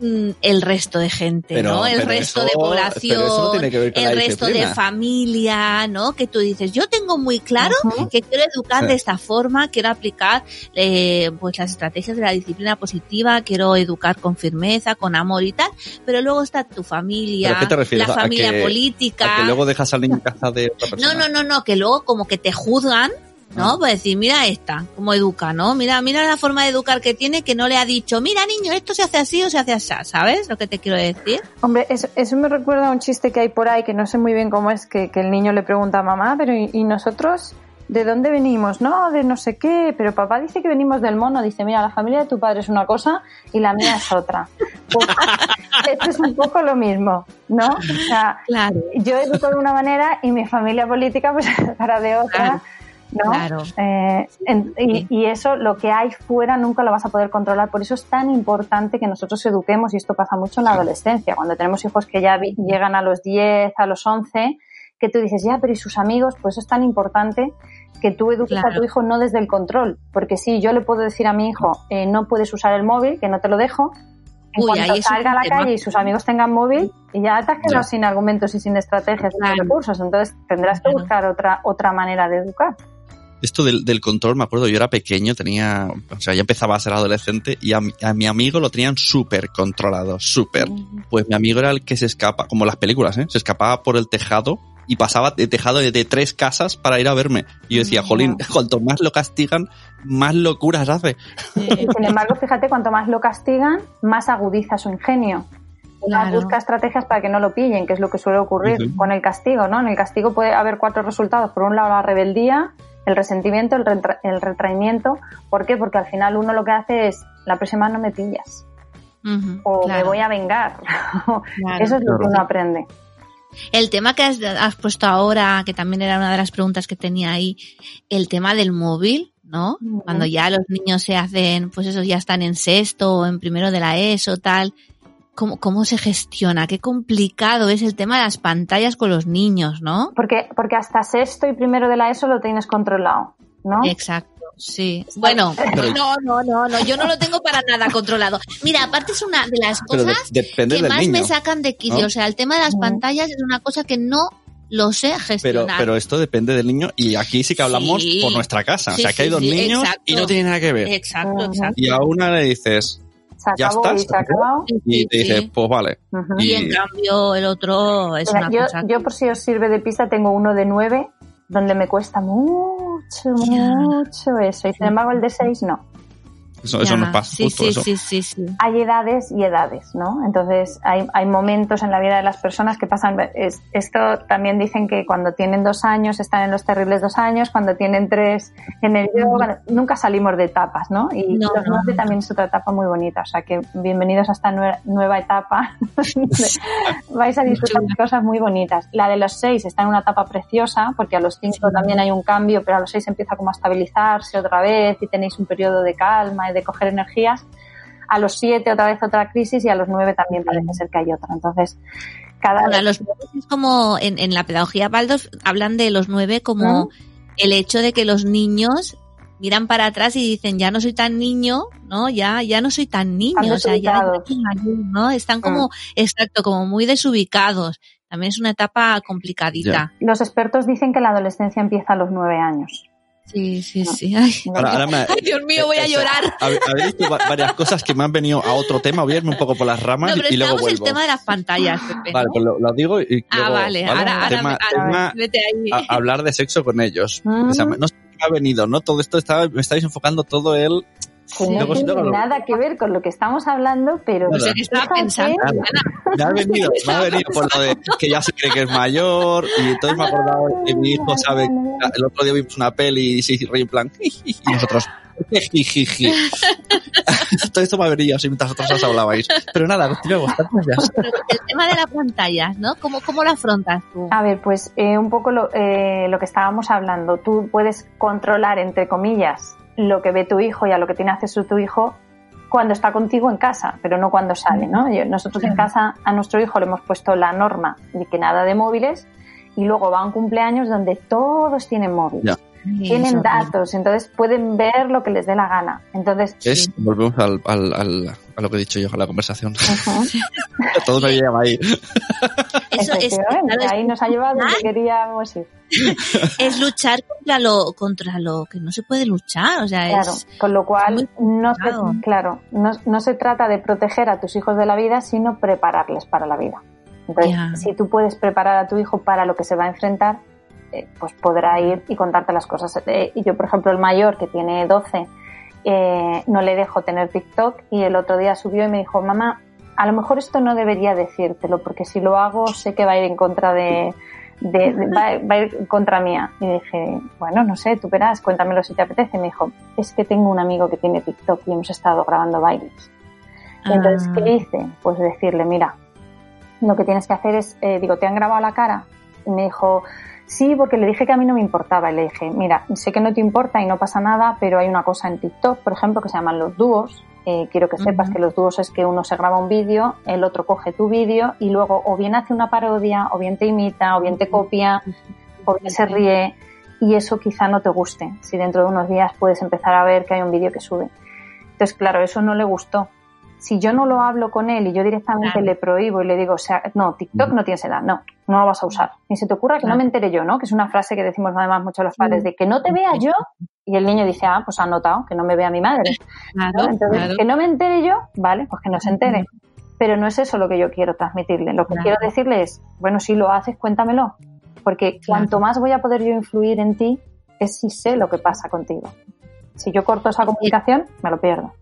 el resto de gente, Pero- ¿no? El resto eso- de población, no el resto de familia, ¿no? Que tú dices, yo tengo muy claro que quiero educar Sí. de esta forma, quiero aplicar eh, pues las estrategias de la disciplina positiva, quiero educar con firmeza, con amor y tal, pero luego está tu familia, ¿Pero a qué te refieres? la ¿A familia que- política. A que luego dejas al niño en casa de otra No, persona. no, no, no, que luego como que te juzgan, ¿no? Ah. Pues decir, mira esta, cómo educa, ¿no? Mira, mira la forma de educar que tiene, que no le ha dicho, mira niño, esto se hace así o se hace así, ¿sabes? Lo que te quiero decir. Hombre, eso, eso me recuerda a un chiste que hay por ahí, que no sé muy bien cómo es, que, que el niño le pregunta a mamá, pero ¿y, y nosotros de dónde venimos? No, de no sé qué, pero papá dice que venimos del mono. Dice, mira, la familia de tu padre es una cosa y la mía es otra. Pues, esto es un poco lo mismo, ¿no? O sea, Claro, yo educo de una manera y mi familia política pues para de otra. Claro, ¿no? claro. Eh, en- y, eso, lo que hay fuera, nunca lo vas a poder controlar. Por eso es tan importante que nosotros eduquemos, y esto pasa mucho en la adolescencia, cuando tenemos hijos que ya vi- llegan a los 10, a los 11, que tú dices, ya, pero ¿y sus amigos? Pues es tan importante que tú eduques a tu hijo no desde el control. Porque sí, yo le puedo decir a mi hijo, eh, no puedes usar el móvil, que no te lo dejo. En Uy, cuanto salga a la tema. calle y sus amigos tengan móvil, y ya te has quedado Ya. sin argumentos y sin estrategias, sin Claro. recursos. Entonces tendrás que Claro. buscar otra, otra manera de educar. Esto del, del control, me acuerdo, yo era pequeño, tenía, o sea, ya empezaba a ser adolescente y a, mi- a mi amigo lo tenían súper controlado, súper. Pues mi amigo era el que se escapa, como las películas, ¿eh? Se escapaba por el tejado y pasaba de tejado de, de tres casas para ir a verme. Y yo decía, jolín, cuanto más lo castigan, más locuras hace. Y sin embargo, fíjate, cuanto más lo castigan, más agudiza su ingenio. Claro. busca estrategias para que no lo pillen, que es lo que suele ocurrir con el castigo, ¿no? En el castigo puede haber cuatro resultados. Por un lado, la rebeldía, el resentimiento, el, retra- el retraimiento. ¿Por qué? Porque al final uno lo que hace es, la próxima no me pillas. O me voy a vengar. claro. Eso es lo que uno aprende. El tema que has, has, puesto ahora, que también era una de las preguntas que tenía ahí, el tema del móvil, ¿no? Cuando ya los niños se hacen, pues eso, ya están en sexto o en primero de la ESO, tal. ¿Cómo, ¿Cómo se gestiona? Qué complicado es el tema de las pantallas con los niños, ¿no? Porque, porque hasta sexto y primero de la ESO lo tienes controlado, ¿no? Exacto. Sí. Bueno, no, no, no, no, yo no lo tengo para nada controlado. Mira, aparte es una de las cosas que más me sacan de quicio. O sea, el tema de las pantallas es una cosa que no lo sé gestionar. Pero, pero esto depende del niño y aquí sí que hablamos por nuestra casa. o sea, que hay dos niños y no tiene nada que ver. Exacto, exacto. Y a una le dices, ya estás, y, te dice, pues vale. y, en cambio el otro es una yo, cosa yo por si os sirve de pista tengo uno de nueve donde me cuesta mucho, mucho eso. Y sin embargo el de seis no. Eso, eso nos pasa. Sí, justo sí, eso. sí, sí, sí. Hay edades y edades, ¿no? Entonces hay, hay momentos en la vida de las personas que pasan. es- esto también dicen que cuando tienen dos años están en los terribles dos años, cuando tienen tres en el yoga. Nunca salimos de etapas, ¿no? Y No, los no, nueve no. también es otra etapa muy bonita. O sea que bienvenidos a esta nue- nueva etapa. Vais a disfrutar de cosas muy bonitas. La de los seis está en una etapa preciosa, porque a los cinco Sí. también hay un cambio, pero a los seis empieza como a estabilizarse otra vez y tenéis un periodo de calma de coger energías. A los siete otra vez otra crisis y a los nueve también parece ser que hay otra. Entonces, cada Ahora, los nueve es como en, en la pedagogía Baldos hablan de los nueve como el hecho de que los niños miran para atrás y dicen ya no soy tan niño, ¿no? Ya ya no soy tan niño, o sea, ya, ¿no? Están como exacto, como muy desubicados. También es una etapa complicadita. los expertos dicen que la adolescencia empieza a los nueve años. Sí, sí, sí. Ay, Ahora, ahora me- ay, Dios mío, voy a Eso, llorar. hab- Habéis va- varias cosas que me han venido a otro tema. Voy a irme un poco por las ramas No, pero y luego estamos el vuelvo. tema de las pantallas, Pepe. Vale, ¿no? pues lo, lo digo y Ah, luego, vale, ahora, ahora, tema, me- tema vete ahí. a- hablar de sexo con ellos. Mm. O sea, no sé qué ha venido, ¿no? Todo esto estaba, me estáis enfocando todo el... Que no Luego- tiene nada que ver con lo que estamos hablando, pero No sé qué estaba pensando. Me ha venido, me ha venido por lo de que ya se cree que es mayor y entonces me he acordado que mi hijo sabe el otro día vimos una peli y se reí en plan y nosotros todo esto me ha venido así mientras vosotros os hablabais pero nada continuemos el tema de las pantallas, ¿no? ¿Cómo, cómo lo afrontas tú? A ver, pues eh, un poco lo, eh, lo que estábamos hablando. Tú puedes controlar, entre comillas, lo que ve tu hijo y a lo que tiene acceso tu hijo cuando está contigo en casa, pero no cuando sale, ¿no? Yo- nosotros en casa a nuestro hijo le hemos puesto la norma de que nada de móviles y luego va a un cumpleaños donde todos tienen móvil. Ya. Tienen Eso, datos, entonces pueden ver lo que les dé la gana. Entonces, es volvemos al, al, al- a lo que he dicho yo a la conversación ujú, todo me lleva ahí Eso es, efectivamente, claro, es ahí nos ha llevado donde queríamos ir. es luchar contra lo contra lo que no se puede luchar o sea Claro, es con lo cual no se, claro, no, no se trata de proteger a tus hijos de la vida, sino prepararles para la vida. Entonces, si tú puedes preparar a tu hijo para lo que se va a enfrentar, eh, pues podrá ir y contarte las cosas. Eh, y yo, por ejemplo, el mayor, que tiene 12, eh, no le dejo tener TikTok y el otro día subió y me dijo, mamá, a lo mejor esto no debería decírtelo, porque si lo hago sé que va a ir en contra de... de- de- va, va a ir contra mía. Y dije, bueno, no sé, tú verás, cuéntamelo si te apetece. Y me dijo, es que tengo un amigo que tiene TikTok y hemos estado grabando bailes. Entonces, Ah. ¿qué hice? Pues decirle, mira, lo que tienes que hacer es, eh, digo, ¿te han grabado la cara? Y me dijo, sí, porque le dije que a mí no me importaba. Y le dije, mira, sé que no te importa y no pasa nada, pero hay una cosa en TikTok, por ejemplo, que se llaman los dúos. Eh, quiero que sepas que los dúos es que uno se graba un vídeo, el otro coge tu vídeo y luego o bien hace una parodia, o bien te imita, o bien te copia, o bien se ríe. Y eso quizá no te guste. Si dentro de unos días puedes empezar a ver que hay un vídeo que sube. Entonces, claro, eso no le gustó. Si yo no lo hablo con él y yo directamente Claro. le prohíbo y le digo, o sea, no, TikTok no tienes edad, no, no lo vas a usar. Ni se te ocurra que no me entere yo, ¿no? Que es una frase que decimos además muchos los padres, de que no te vea yo. Y el niño dice, ah, pues ha notado que no me vea mi madre. ¿no? claro, Entonces, claro. que no me entere yo, vale, pues que no se entere. Pero no es eso lo que yo quiero transmitirle. Lo que Claro. quiero decirle es, bueno, si lo haces, cuéntamelo. Porque cuanto más voy a poder yo influir en ti, es si sé lo que pasa contigo. Si yo corto esa comunicación, me lo pierdo.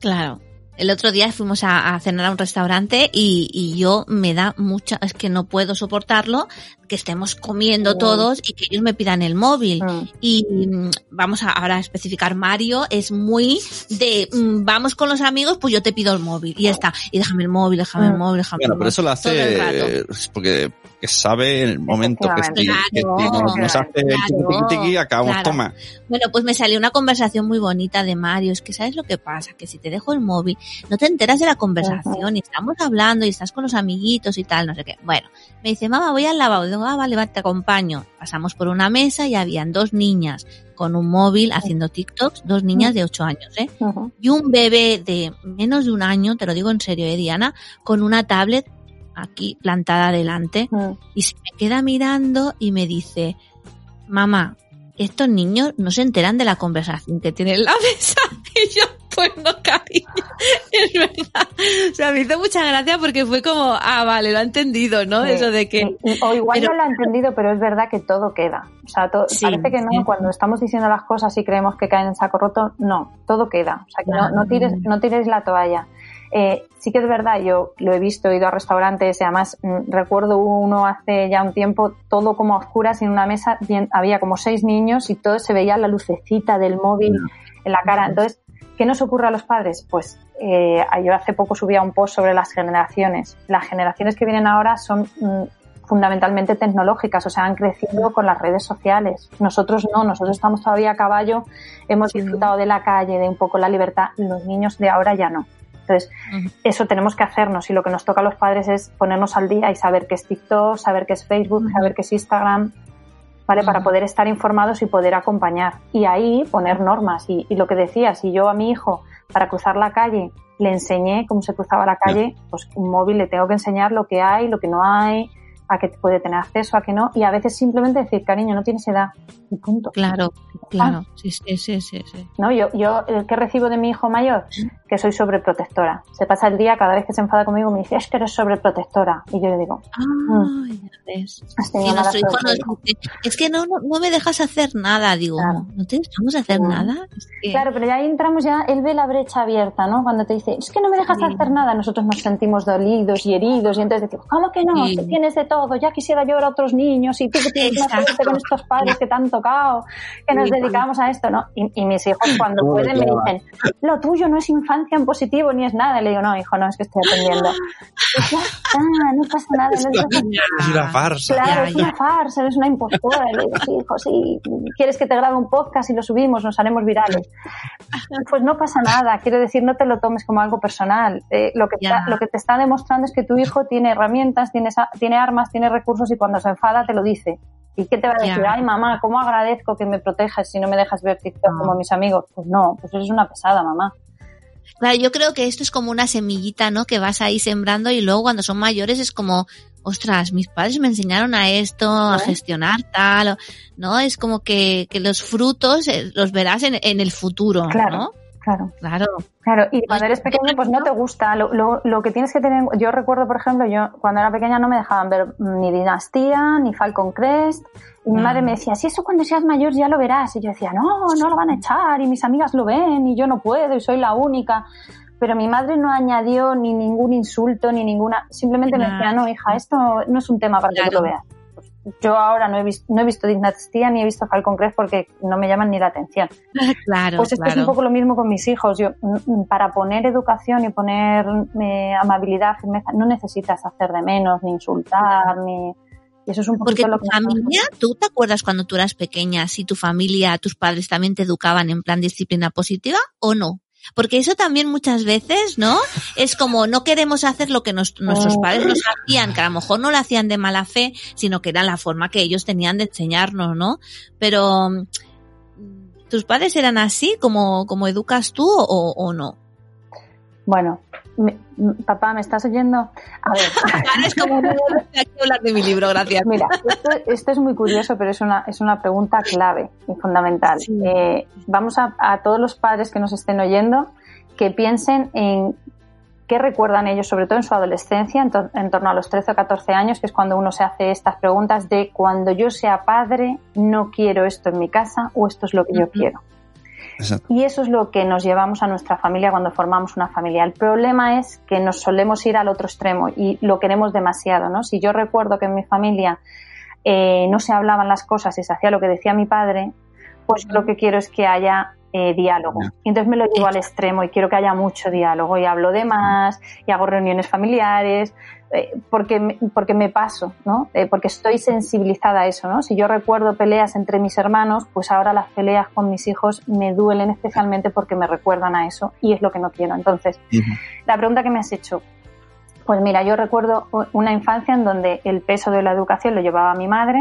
Claro. El otro día fuimos a, cenar a un restaurante y, y, yo me da mucha, es que no puedo soportarlo, que estemos comiendo todos y que ellos me pidan el móvil. Mm. Y mm, vamos a ahora a especificar, Mario es muy de, mm, vamos con los amigos, pues yo te pido el móvil y ya está. Y déjame el móvil, déjame el móvil, déjame bueno, pero eso lo hace porque sabe el momento que, nos hace el acabamos, toma. Bueno, pues me salió una conversación muy bonita de Mario, es que sabes lo que pasa, que si te dejo el móvil no te enteras de la conversación y estamos hablando y estás con los amiguitos y tal, no sé qué. Bueno, me dice, mamá, voy al lavabo. Digo, ah, vale, te acompaño. Pasamos por una mesa y habían dos niñas con un móvil haciendo TikToks, dos niñas de ocho años, ¿eh? Y un bebé de menos de un año, te lo digo en serio, ¿eh, Diana? Con una tablet aquí plantada delante y se me queda mirando y me dice, mamá, estos niños no se enteran de la conversación que tienen la mesa. Y yo, pues no, cariño, es verdad. O sea, me hizo mucha gracia porque fue como, ah, vale, lo ha entendido, ¿no? Eso de que... O igual no lo ha entendido, pero es verdad que todo queda. O sea, parece que no, cuando estamos diciendo las cosas y creemos que caen en saco roto, no, todo queda. O sea, que no, no, tires, no tires la toalla. Eh, sí que es verdad, yo lo he visto, he ido a restaurantes y además mm, recuerdo uno hace ya un tiempo, todo como a oscuras en una mesa, había como seis niños y todo se veía la lucecita del móvil en la cara. Entonces, ¿qué nos ocurre a los padres? Pues eh, yo hace poco subía un post sobre las generaciones. Las generaciones que vienen ahora son mm, fundamentalmente tecnológicas, o sea, han crecido con las redes sociales. Nosotros no, nosotros estamos todavía a caballo, hemos disfrutado de la calle, de un poco la libertad. Los niños de ahora ya no. Entonces, eso tenemos que hacernos y lo que nos toca a los padres es ponernos al día y saber qué es TikTok, saber qué es Facebook, saber qué es Instagram, ¿vale? Para poder estar informados y poder acompañar. Y ahí poner normas. Y, lo que decía, si yo a mi hijo, para cruzar la calle, le enseñé cómo se cruzaba la calle, pues un móvil le tengo que enseñar lo que hay, lo que no hay, a que puede tener acceso, a que no, y a veces simplemente decir, cariño, no tienes edad, y punto. Claro, claro, sí, sí, sí, sí, No, yo, yo, el que recibo de mi hijo mayor, que soy sobreprotectora. Se pasa el día, cada vez que se enfada conmigo, me dice, es que eres sobreprotectora. Y yo le digo, ah, ya ves. es que no, no, me dejas hacer nada. Digo, ¿no te dejamos hacer nada? Claro, pero ya ahí entramos, ya él ve la brecha abierta, ¿no? Cuando te dice, es que no me dejas hacer nada, nosotros nos sentimos dolidos y heridos, y entonces decimos, ¿cómo que no? tienes de todo, ya quisiera yo a otros niños, y tú que tienes una suerte con estos padres que te han tocado, que nos dedicamos a esto, ¿no? Y, mis hijos cuando pueden me dicen, lo tuyo no es infancia en positivo ni es nada. Y le digo, no, hijo, no, es que estoy aprendiendo. ya está, no pasa nada. es, una farsa. Claro, es una farsa, eres una impostora. le digo, sí, hijo, sí, quieres que te grabe un podcast y lo subimos, nos haremos virales. Pues no pasa nada, quiero decir, no te lo tomes como algo personal. Eh, lo, que lo que te está demostrando es que tu hijo tiene herramientas, tiene, tiene armas, tiene recursos y cuando se enfada te lo dice. ¿Y qué te va a decir? Ay, mamá, ¿cómo agradezco que me protejas si no me dejas ver TikTok como mis amigos? Pues no, pues eres una pesada, mamá. Claro, yo creo que esto es como una semillita, ¿no? Que vas ahí sembrando y luego cuando son mayores es como, ostras, mis padres me enseñaron a esto, a gestionar tal, ¿no? Es como que, que los frutos eh, los verás en, en el futuro, ¿no? Claro. Claro. Claro, y cuando eres pequeño, pues no te gusta. Lo, lo, lo, que tienes que tener. Yo recuerdo, por ejemplo, yo cuando era pequeña no me dejaban ver ni Dinastía, ni Falcon Crest. Y mi madre me decía, si eso cuando seas mayor ya lo verás. Y yo decía, no, no lo van a echar. Y mis amigas lo ven y yo no puedo y soy la única. Pero mi madre no añadió ni ningún insulto ni ninguna. Simplemente me decía, no, hija, esto no es un tema para que lo veas yo ahora no he visto, no he visto Dinastía ni he visto Falcon Crest porque no me llaman ni la atención. Claro. Pues esto es un poco lo mismo con mis hijos. Yo, para poner educación y poner eh, amabilidad, firmeza, no necesitas hacer de menos, ni insultar, ni. Y eso es un Porque tu familia, ¿tú te acuerdas cuando tú eras pequeña si tu familia, tus padres también te educaban en plan disciplina positiva o no? Porque eso también muchas veces, ¿no? Es como no queremos hacer lo que nuestros padres nos hacían, que a lo mejor no lo hacían de mala fe, sino que era la forma que ellos tenían de enseñarnos, ¿no? Pero, ¿tus padres eran así como, como educas tú o, o no? Bueno, papá, ¿me estás oyendo? A ver. es como hablar de mi libro, gracias. Mira, esto, es muy curioso, pero es una, es una pregunta clave y fundamental. Eh, vamos a, todos los padres que nos estén oyendo que piensen en qué recuerdan ellos, sobre todo en su adolescencia, en, torno a los 13 o 14 años, que es cuando uno se hace estas preguntas de cuando yo sea padre, no quiero esto en mi casa o esto es lo que yo quiero. Exacto. Y eso es lo que nos llevamos a nuestra familia cuando formamos una familia. El problema es que nos solemos ir al otro extremo y lo queremos demasiado, ¿no? Si yo recuerdo que en mi familia eh, no se hablaban las cosas y se hacía lo que decía mi padre, pues lo que quiero es que haya eh, diálogo. Y entonces me lo llevo al extremo y quiero que haya mucho diálogo y hablo de más y hago reuniones familiares eh, porque, me, porque me paso, ¿no? Eh, porque estoy sensibilizada a eso, ¿no? Si yo recuerdo peleas entre mis hermanos, pues ahora las peleas con mis hijos me duelen especialmente porque me recuerdan a eso y es lo que no quiero. Entonces, la pregunta que me has hecho, pues mira, yo recuerdo una infancia en donde el peso de la educación lo llevaba mi madre,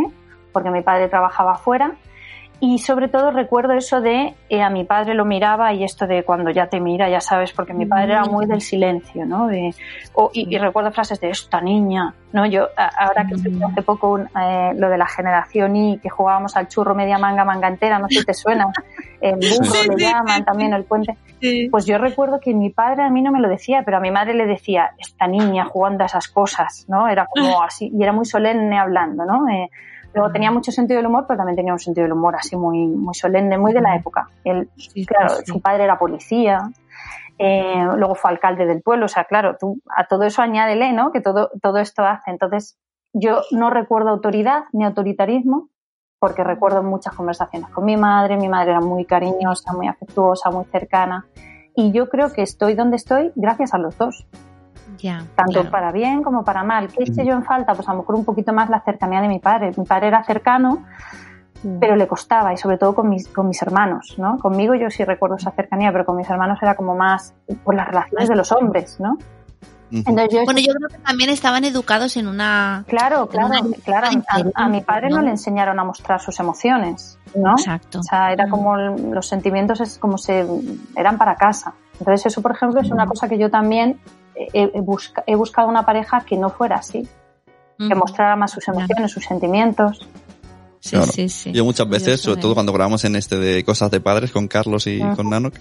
porque mi padre trabajaba fuera, y sobre todo recuerdo eso de eh, a mi padre lo miraba y esto de cuando ya te mira, ya sabes, porque mi padre era muy del silencio, ¿no? De, o- y, y recuerdo frases de esta niña, ¿no? Yo, a- ahora que escuché hace poco un, eh, lo de la generación Y, que jugábamos al churro media manga, manga entera, no sé si te suena, el burro le llaman también, el puente. Pues yo recuerdo que mi padre a mí no me lo decía, pero a mi madre le decía, esta niña jugando a esas cosas, ¿no? Era como así, y era muy solemne hablando, ¿no? Eh, luego tenía mucho sentido del humor, pero también tenía un sentido del humor así muy, muy solemne, muy de la época. Él, Sí, claro, sí, su padre era policía, eh, luego fue alcalde del pueblo, o sea, claro, tú a todo eso añádele, ¿no? Que todo, todo esto hace. Entonces, yo no recuerdo autoridad ni autoritarismo, porque recuerdo muchas conversaciones con mi madre, mi madre era muy cariñosa, muy afectuosa, muy cercana, y yo creo que estoy donde estoy gracias a los dos, Ya, tanto claro. para bien como para mal. ¿Qué eché yo en falta? Pues a lo mejor un poquito más la cercanía de mi padre. Mi padre era cercano, pero le costaba y sobre todo con mis, con mis hermanos, ¿no? Conmigo yo sí recuerdo esa cercanía, pero con mis hermanos era como más por las relaciones de los hombres, ¿no? Entonces yo, Bueno, yo creo que también estaban educados en una... claro, claro, una claro, a, a mi padre no ¿no? le enseñaron a mostrar sus emociones, ¿no? Exacto. O sea, era Mm. como el- los sentimientos es como se eran para casa. Entonces eso, por ejemplo, es una cosa que yo también he, he busca- he buscado una pareja que no fuera así, que mostrara más sus Claro. emociones, sus sentimientos. Sí, Claro. sí, sí. Yo muchas veces, sobre todo cuando grabamos en este de cosas de padres con Carlos y Ajá. con Nanok,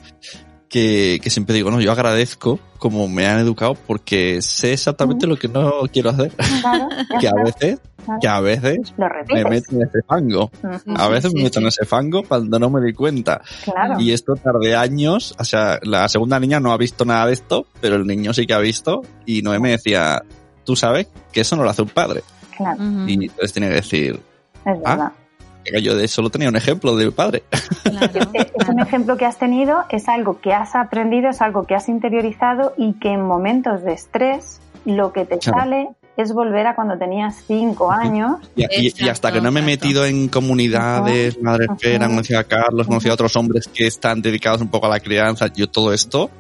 que, que siempre digo, no, yo agradezco como me han educado porque sé exactamente lo que no quiero hacer. Claro, Que a veces, que a veces lo me meto en ese fango. Ujú, A veces sí, me meto sí. en ese fango cuando no me di cuenta. Claro. Y esto tardé años, o sea, la segunda niña no ha visto nada de esto, pero el niño sí que ha visto y Noé me decía, tú sabes que eso no lo hace un padre. Claro, Ujú, Y entonces tenía que decir, es Ah, verdad. yo de solo tenía un ejemplo de padre. claro, Es un ejemplo que has tenido, es algo que has aprendido, es algo que has interiorizado y que en momentos de estrés lo que te Claro. sale es volver a cuando tenías cinco años. Y, y- y hasta que no me he metido en comunidades, madre espera, conocido a Carlos, conocido a otros hombres que están dedicados un poco a la crianza, yo todo esto,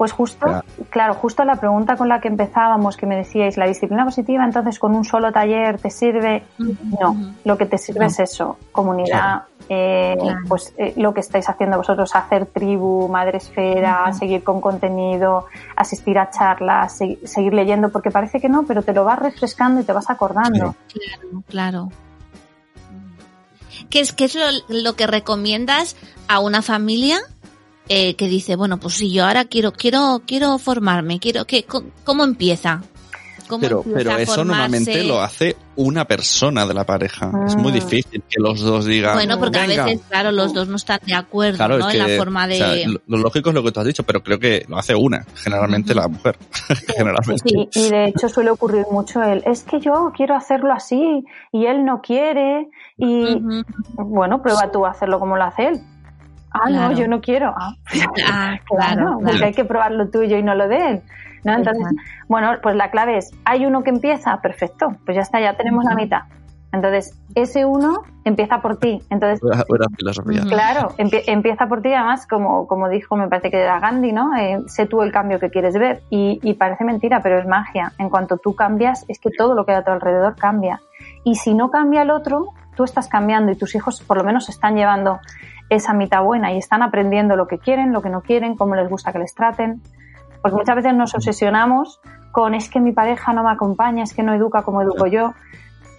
Pues justo, Ya. claro, justo la pregunta con la que empezábamos, que me decíais, la disciplina positiva, entonces con un solo taller te sirve. No, lo que te sirve No. es eso, comunidad, eh, Claro. pues eh, lo que estáis haciendo vosotros, hacer tribu, madre esfera, Ujú. seguir con contenido, asistir a charlas, se- seguir leyendo, porque parece que no, pero te lo vas refrescando y te vas acordando. Claro, claro. ¿Qué es, qué es lo, lo que recomiendas a una familia eh, que dice, bueno, pues si yo ahora quiero, quiero, quiero formarme, quiero que, ¿cómo empieza? ¿Cómo pero, empieza pero eso formarse? normalmente lo hace una persona de la pareja. Es muy Ah. difícil que los dos digan, Bueno, porque venga. a veces, claro, los dos no están de acuerdo, Claro, ¿no? es en la forma de... o sea, lo, lógico es lo que tú has dicho, pero creo que lo hace una, generalmente la mujer. generalmente. Sí, y de hecho suele ocurrir mucho el, es que yo quiero hacerlo así y él no quiere y bueno, prueba tú a hacerlo como lo hace él. Ah, Claro. no, yo no quiero. Ah, Ah, claro, claro, porque claro. hay que probar lo tuyo y no lo de él. ¿no? Entonces, bueno, pues la clave es, hay uno que empieza, perfecto, pues ya está, ya tenemos la mitad. Entonces, ese uno empieza por ti. Entonces, Buena, buena filosofía. Claro, empie- empieza por ti, además, como, como dijo, me parece que era Gandhi, ¿no? Eh, sé tú el cambio que quieres ver. Y, y parece mentira, pero es magia. En cuanto tú cambias, es que todo lo que hay a tu alrededor cambia. Y si no cambia el otro, tú estás cambiando y tus hijos por lo menos están llevando esa mitad buena y están aprendiendo lo que quieren, lo que no quieren, cómo les gusta que les traten. Porque muchas veces nos obsesionamos con es que mi pareja no me acompaña, es que no educa como educo yo.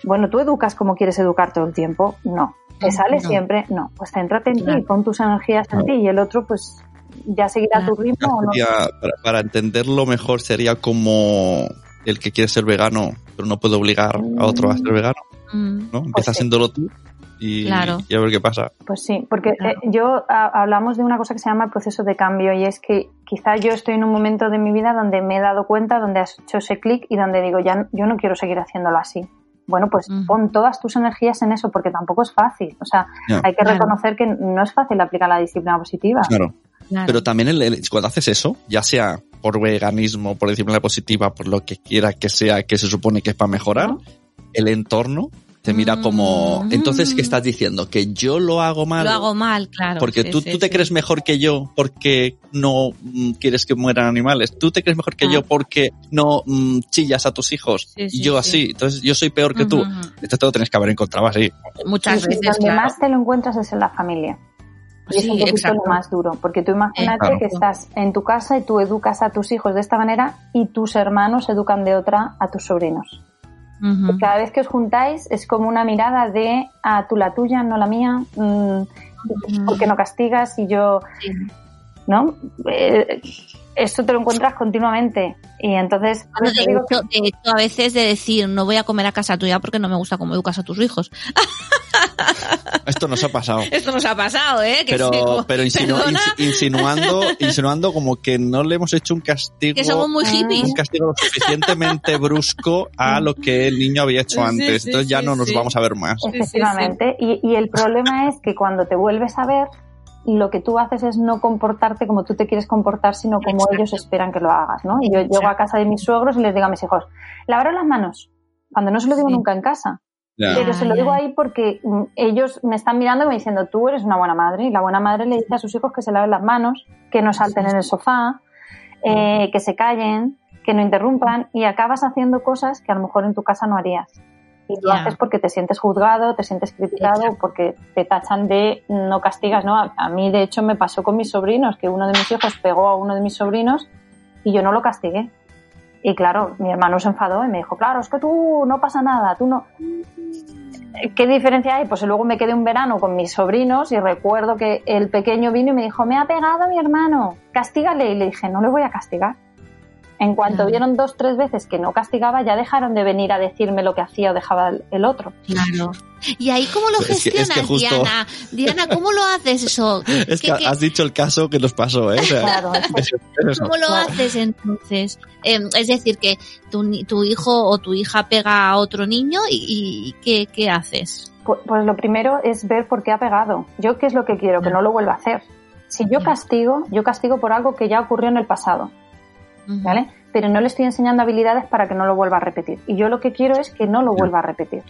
Bueno, tú educas como quieres educar todo el tiempo. No. ¿Te No, sale no. siempre? No. Pues céntrate en Claro. ti, pon tus energías en ti y el otro, pues ya seguirá Claro. tu ritmo o no. Para, para entenderlo mejor sería como el que quiere ser vegano, pero no puede obligar a otro a ser vegano, Mm. ¿no? Empieza sí. siéndolo tú y, Claro. y a ver qué pasa. Pues sí, porque Claro. eh, yo a- hablamos de una cosa que se llama el proceso de cambio y es que quizá yo estoy en un momento de mi vida donde me he dado cuenta, donde has hecho ese clic y donde digo, ya yo no quiero seguir haciéndolo así. Bueno, pues Ujú. pon todas tus energías en eso porque tampoco es fácil. O sea, hay que Claro. reconocer que no es fácil aplicar la disciplina positiva. Claro. Claro. Pero también el- el- cuando haces eso, ya sea por veganismo, por disciplina positiva, por lo que quiera que sea, que se supone que es para mejorar, el entorno te mira como... Mm. Entonces, ¿qué estás diciendo? ¿Que yo lo hago mal? Lo hago mal, claro. Porque sí, tú, sí, tú te sí. crees mejor que yo porque no mm, quieres que mueran animales. Tú te crees mejor que Ah. yo porque no mm, chillas a tus hijos. Sí, sí, y yo sí. así. Entonces yo soy peor que tú. Ujú, ujú. Esto te lo tienes que haber encontrado así. Muchas Y veces, donde claro. más te lo encuentras es en la familia. Y es Sí, un poquito exacto. lo más duro, porque tú imagínate Claro. que estás en tu casa y tú educas a tus hijos de esta manera y tus hermanos educan de otra a tus sobrinos. Cada vez que os juntáis es como una mirada de a tú la tuya, no la mía, mm, ¿por qué no castigas? Y yo, Sí. ¿no? Eh, esto te lo encuentras continuamente. Y entonces, Bueno, de, digo que- hecho, de hecho, a veces de decir, no voy a comer a casa tuya porque no me gusta cómo educas a tus hijos. Esto nos ha pasado. Esto nos ha pasado, ¿eh? Que Pero, sí, como- pero insinu- Perdona, ins- insinuando, insinuando como que no le hemos hecho un castigo. que somos muy hippies. un castigo lo suficientemente brusco a lo que el niño había hecho antes. sí, Entonces ya sí, no nos sí. vamos a ver más. Efectivamente. Y, y el problema es que cuando te vuelves a ver, lo que tú haces es no comportarte como tú te quieres comportar, sino como Exacto. ellos esperan que lo hagas, ¿no? Y yo Exacto. llego a casa de mis suegros y les digo a mis hijos, lavaros las manos, cuando no se lo digo Sí. nunca en casa. Pero se lo digo ahí porque mm, ellos me están mirando y me diciendo, tú eres una buena madre. Y la buena madre le dice a sus hijos que se laven las manos, que no salten en el sofá, eh, que se callen, que no interrumpan y acabas haciendo cosas que a lo mejor en tu casa no harías. Y lo haces porque te sientes juzgado, te sientes criticado, Exacto. porque te tachan de no castigas, ¿no? A, a mí, de hecho, me pasó con mis sobrinos, que uno de mis hijos pegó a uno de mis sobrinos y yo no lo castigué. Y claro, mi hermano se enfadó y me dijo, claro, es que tú no pasa nada, tú no... ¿Qué diferencia hay? Pues luego me quedé un verano con mis sobrinos y recuerdo que el pequeño vino y me dijo, me ha pegado mi hermano, castígale. Y le dije, no le voy a castigar. En cuanto vieron dos, tres veces que no castigaba, ya dejaron de venir a decirme lo que hacía o dejaba el- otro. Claro. ¿Y ahí cómo lo Es que- es que gestionas, justo- Diana? Diana, ¿cómo lo haces eso? Es que ¿Qué- qué- has dicho el caso que nos pasó, ¿eh? O sea, Claro. ¿Cómo lo Claro. haces entonces? Eh, es decir, que tu, hijo o tu hija pega a otro niño y, y ¿qué, qué haces? Pu- Pues lo primero es ver por qué ha pegado. Yo qué es lo que quiero, que no lo vuelva a hacer. Si yo castigo, yo castigo por algo que ya ocurrió en el pasado. ¿Vale? Pero no le estoy enseñando habilidades para que no lo vuelva a repetir. Y yo lo que quiero es que no lo vuelva a repetir.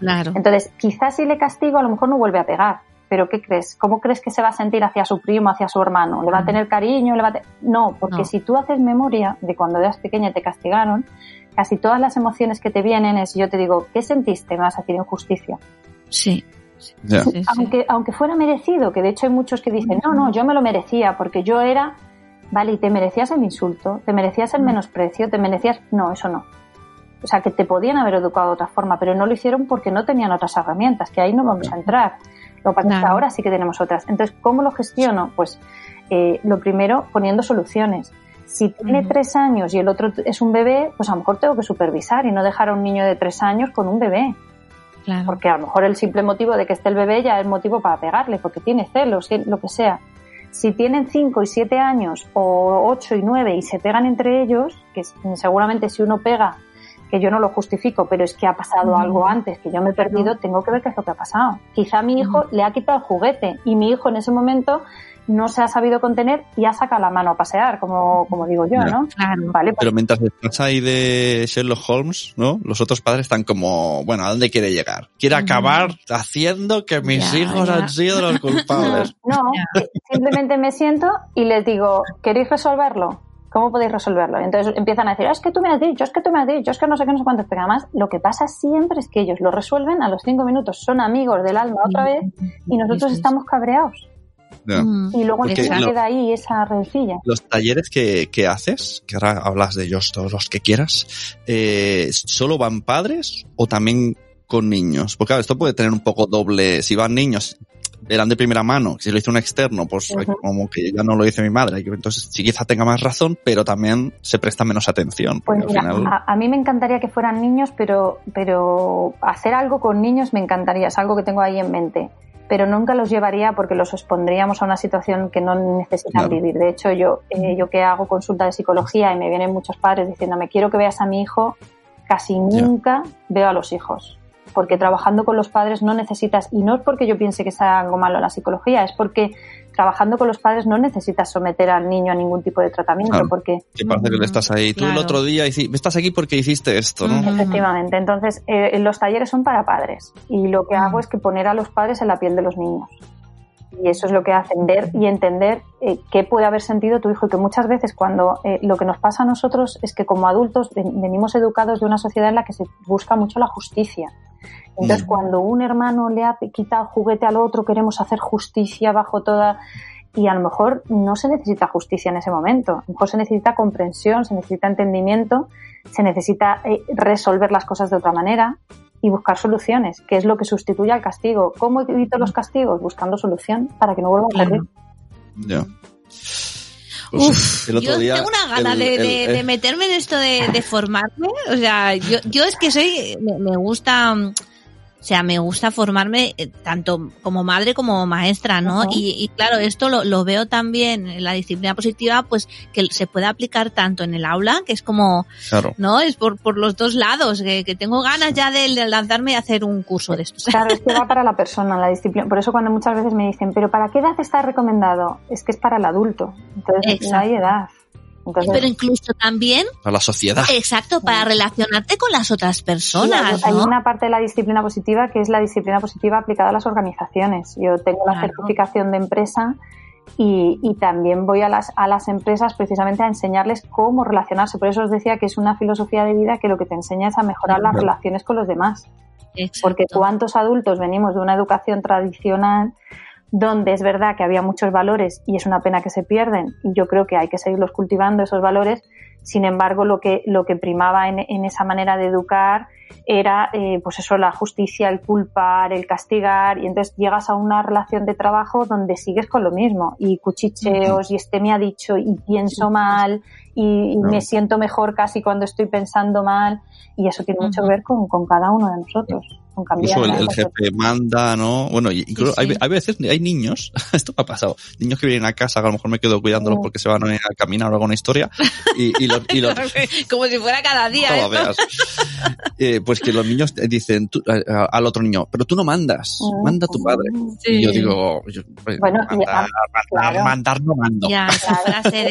Claro. Entonces, quizás si le castigo, a lo mejor no vuelve a pegar. Pero ¿qué crees? ¿Cómo crees que se va a sentir hacia su primo, hacia su hermano? ¿Le va a tener cariño? ¿Le va a te- No, porque No. si tú haces memoria de cuando eras pequeña y te castigaron, casi todas las emociones que te vienen es, yo te digo, ¿qué sentiste? Me vas a decir injusticia. Sí, sí. Aunque, aunque fuera merecido, que de hecho hay muchos que dicen, no, no, yo me lo merecía porque yo era, vale, y te merecías el insulto, te merecías el Mm. menosprecio, te merecías, no, eso no. O sea, que te podían haber educado de otra forma, pero no lo hicieron porque no tenían otras herramientas, que ahí no vamos a entrar. Lo que pasa es que Claro. ahora sí que tenemos otras. Entonces, ¿cómo lo gestiono? Pues eh, lo primero, poniendo soluciones. Si tiene tres años y el otro es un bebé, pues a lo mejor tengo que supervisar y no dejar a un niño de tres años con un bebé. Claro. Porque a lo mejor el simple motivo de que esté el bebé ya es motivo para pegarle, porque tiene celos, lo que sea. Si tienen 5 y 7 años o 8 y 9 y se pegan entre ellos, que seguramente si uno pega, que yo no lo justifico, pero es que ha pasado algo antes, que yo me he perdido, tengo que ver qué es lo que ha pasado. Quizá mi hijo le ha quitado el juguete y mi hijo en ese momento no se ha sabido contener y ha sacado la mano a pasear, como, como digo yo. ¿no? Claro. Vale, pues Pero mientras estás ahí de Sherlock Holmes, ¿no? Los otros padres están como, bueno, ¿a dónde quiere llegar? Quiere acabar haciendo que mis Ya, hijos ya. han sido los culpables. No, simplemente me siento y les digo, ¿queréis resolverlo? ¿Cómo podéis resolverlo? Y entonces empiezan a decir, "Ah, es que tú me has dicho, es que tú me has dicho, es que no sé qué, no sé cuántos. Pero además, lo que pasa siempre es que ellos lo resuelven a los cinco minutos, son amigos del alma otra vez y nosotros estamos cabreados. Mm. Y luego lo- queda ahí esa rencilla. Los talleres que, que haces, que ahora hablas de ellos todos los que quieras, eh, ¿solo van padres o también con niños? Porque claro, esto puede tener un poco doble, si van niños, verán de primera mano. Si lo hizo un externo, pues como que ya no lo dice mi madre, entonces sí quizá tenga más razón, pero también se presta menos atención. Pues a, mí me encantaría que fueran niños, pero, pero hacer algo con niños me encantaría, es algo que tengo ahí en mente. Pero nunca los llevaría porque los expondríamos a una situación que no necesitan vivir. De hecho, yo, eh, yo que hago consulta de psicología y me vienen muchos padres diciéndome, quiero que veas a mi hijo, casi nunca veo a los hijos porque trabajando con los padres no necesitas, y no es porque yo piense que sea algo malo la psicología, es porque trabajando con los padres no necesitas someter al niño a ningún tipo de tratamiento, porque... Que parece que le estás ahí. Tú el otro día estás aquí porque hiciste esto, ¿no? Efectivamente. Entonces, eh, los talleres son para padres y lo que hago es que poner a los padres en la piel de los niños. Y eso es lo que hace ver y entender eh, qué puede haber sentido tu hijo y que muchas veces cuando eh, lo que nos pasa a nosotros es que como adultos venimos educados de una sociedad en la que se busca mucho la justicia. Entonces, mm. cuando un hermano le ha quitado juguete al otro, queremos hacer justicia bajo toda. Y a lo mejor no se necesita justicia en ese momento. A lo mejor se necesita comprensión, se necesita entendimiento, se necesita eh, resolver las cosas de otra manera y buscar soluciones, que es lo que sustituye al castigo. ¿Cómo evito los castigos? Buscando solución para que no vuelva a ocurrir. Ya. Uf, yo tengo una gana de, meterme en esto de, formarme. O sea, yo, yo es que soy, me gusta o sea, me gusta formarme eh, tanto como madre como maestra, ¿no? y, claro, esto lo, lo, veo también en la disciplina positiva, pues que se puede aplicar tanto en el aula, que es como, ¿no? Es por, por los dos lados, que, que tengo ganas ya de, lanzarme y hacer un curso de estos. Claro, es que va para la persona, la disciplina. Por eso cuando muchas veces me dicen, pero ¿para qué edad está recomendado? Es que es para el adulto. Entonces no hay edad pero incluso también a la sociedad. Exacto, para relacionarte con las otras personas. Hay una parte de la disciplina positiva que es la disciplina positiva aplicada a las organizaciones. Yo tengo la certificación de empresa y, también voy a las, a las empresas precisamente a enseñarles cómo relacionarse. Por eso os decía que es una filosofía de vida que lo que te enseña es a mejorar las relaciones con los demás. Porque cuántos adultos venimos de una educación tradicional donde es verdad que había muchos valores y es una pena que se pierden y yo creo que hay que seguirlos cultivando esos valores. Sin embargo, lo que, lo que primaba en, en esa manera de educar era, eh, pues eso, la justicia, el culpar, el castigar y entonces llegas a una relación de trabajo donde sigues con lo mismo y cuchicheos y este me ha dicho y pienso mal y, me siento mejor casi cuando estoy pensando mal y eso tiene mucho que ver con, con cada uno de nosotros. Incluso el, jefe manda, ¿no? Bueno, incluso Hay, hay, veces, hay niños, esto me ha pasado, niños que vienen a casa, que a lo mejor me quedo cuidándolos porque se van a caminar o alguna historia, y, y, los, y Como si fuera cada día. Eh, pues que los niños dicen al otro niño, pero tú no mandas, manda tu padre. Y yo digo, pues, bueno, mandar, mandar, no mando. Ya, frase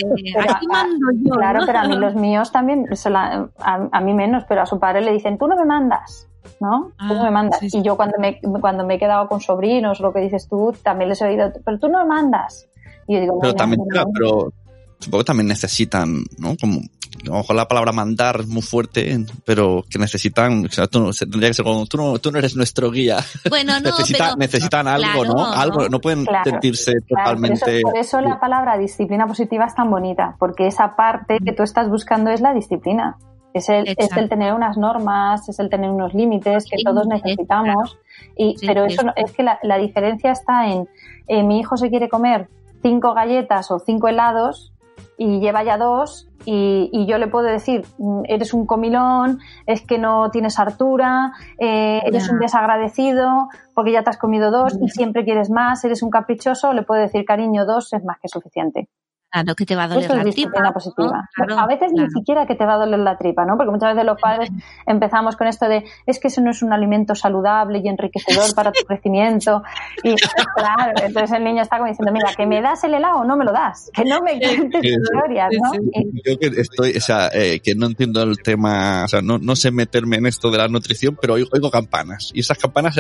aquí mando yo. Claro, pero a mí los míos también, a mí menos, pero a su padre le dicen, tú no me mandas. ¿No? tú me ah, mandas. Y yo cuando me, cuando me he quedado con sobrinos, lo que dices tú, también les he oído, pero tú no me mandas. Y yo digo, pero también, pero supongo que también necesitan, ¿no? Como, a lo mejor la palabra mandar es muy fuerte, pero que necesitan, o sea, tú, tendría que ser como, tú no, tú no eres nuestro guía. Bueno, no, necesitan algo, ¿no? Algo, no pueden sentirse totalmente. Por eso, la palabra disciplina positiva es tan bonita, porque esa parte que tú estás buscando es la disciplina. Es el, es el tener unas normas, es el tener unos límites que todos necesitamos. Y, pero eso es que la, la diferencia está en eh, mi hijo se quiere comer cinco galletas o cinco helados y lleva ya dos y, y, yo le puedo decir, mm, eres un comilón, es que no tienes hartura, eh, eres un desagradecido porque ya te has comido dos y siempre quieres más, eres un caprichoso, le puedo decir, cariño, dos es más que suficiente. Claro, que te va a doler la tripa. Positiva. a veces ni siquiera que te va a doler la tripa, ¿no? Porque muchas veces los padres empezamos con esto de es que eso no es un alimento saludable y enriquecedor para tu crecimiento. Y claro, entonces el niño está como diciendo, mira, que me das el helado o no me lo das, que no me cuentes historias, ¿no? Yo que estoy, o sea, eh, que no entiendo el tema, o sea, no, no sé meterme en esto de la nutrición, pero oigo, oigo campanas. Y esas campanas,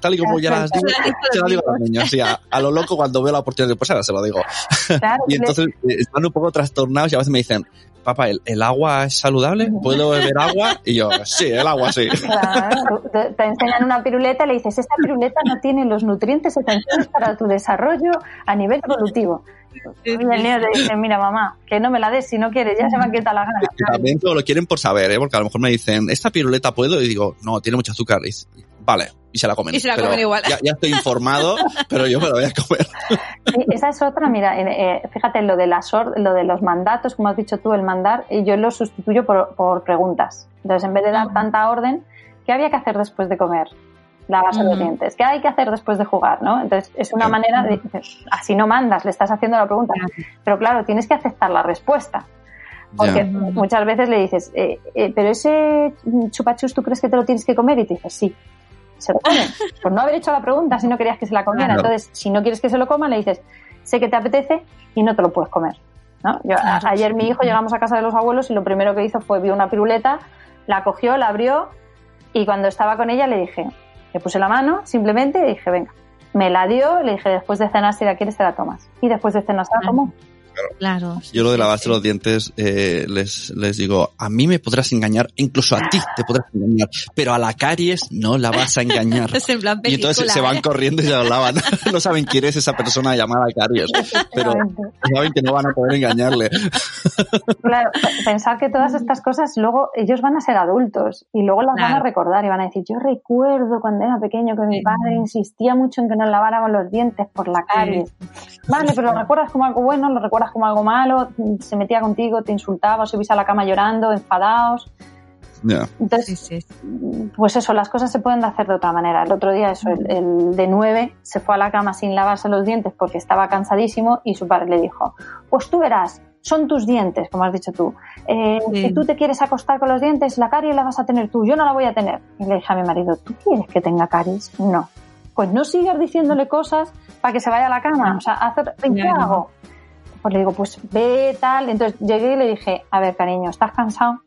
tal y como ya las digo, se las digo a los niños. Así, a, a, lo loco cuando veo la oportunidad de pues ahora se lo digo. Claro, y entonces eh, están un poco trastornados y a veces me dicen, papá, ¿el, agua es saludable? ¿Puedo beber agua? Y yo, sí, el agua sí. te, enseñan una piruleta y le dices, esta piruleta no tiene los nutrientes esenciales para tu desarrollo a nivel evolutivo. Y el niño te dice, mira mamá, que no me la des si no quieres, ya se me ha quitado la gana. También lo quieren por saber, ¿eh? porque a lo mejor me dicen, ¿esta piruleta puedo? Y digo, no, tiene mucho azúcar vale, y se la comen. Y se la Pero comen igual. Ya, ya estoy informado, pero yo me la voy a comer. Sí, esa es otra, mira, eh, eh, fíjate, lo de, las or- lo de los mandatos, como has dicho tú, el mandar, eh, yo lo sustituyo por, por preguntas. Entonces, en vez de dar Ujú. tanta orden, ¿qué había que hacer después de comer? Lavarse los Ujú. dientes. ¿Qué hay que hacer después de jugar? ¿no? Entonces, es una manera de. Así no mandas, le estás haciendo la pregunta. Pero claro, tienes que aceptar la respuesta. Porque muchas veces le dices, eh, eh, pero ese chupachus, ¿tú crees que te lo tienes que comer? Y te dices, sí. Se lo come. Por no haber hecho la pregunta si no querías que se la comiera. Claro. Entonces, si no quieres que se lo coma, le dices, sé que te apetece y no te lo puedes comer. ¿no? Yo, Claro. ayer mi hijo llegamos a casa de los abuelos y lo primero que hizo fue vio una piruleta, la cogió, la abrió y cuando estaba con ella le dije, le puse la mano simplemente y dije, venga. Me la dio, le dije, después de cenar, si la quieres, te la tomas. Y después de cenar, se la. Claro. sí, Yo lo de lavarse sí. los dientes eh, les, les digo, a mí me podrás engañar, incluso a ti te podrás engañar, pero a la caries no la vas a engañar. Es en plan Y entonces se van ¿eh? corriendo y se lo lavan. No saben quién es esa persona llamada Caries, pero saben que no van a poder engañarle. Claro, pe- pensar que todas estas cosas luego ellos van a ser adultos y luego las van a recordar y van a decir, yo recuerdo cuando era pequeño que mi padre insistía mucho en que nos laváramos los dientes por la caries. Vale, pero lo recuerdas como algo bueno, lo recuerdas como algo malo, se metía contigo, te insultaba, os subís a la cama llorando, enfadados. Sí, Entonces, sí, sí. pues eso, las cosas se pueden hacer de otra manera. El otro día, eso, el, el de nueve se fue a la cama sin lavarse los dientes porque estaba cansadísimo y su padre le dijo, pues tú verás, son tus dientes, como has dicho tú. Eh, Sí. Si tú te quieres acostar con los dientes, la caries la vas a tener tú, yo no la voy a tener. Y le dije a mi marido, ¿tú quieres que tenga caries? No. Pues no sigas diciéndole cosas para que se vaya a la cama. O sea, hacer, ¿qué hago? Pues le digo, pues ve tal. Entonces llegué y le dije, a ver, cariño, ¿estás cansado?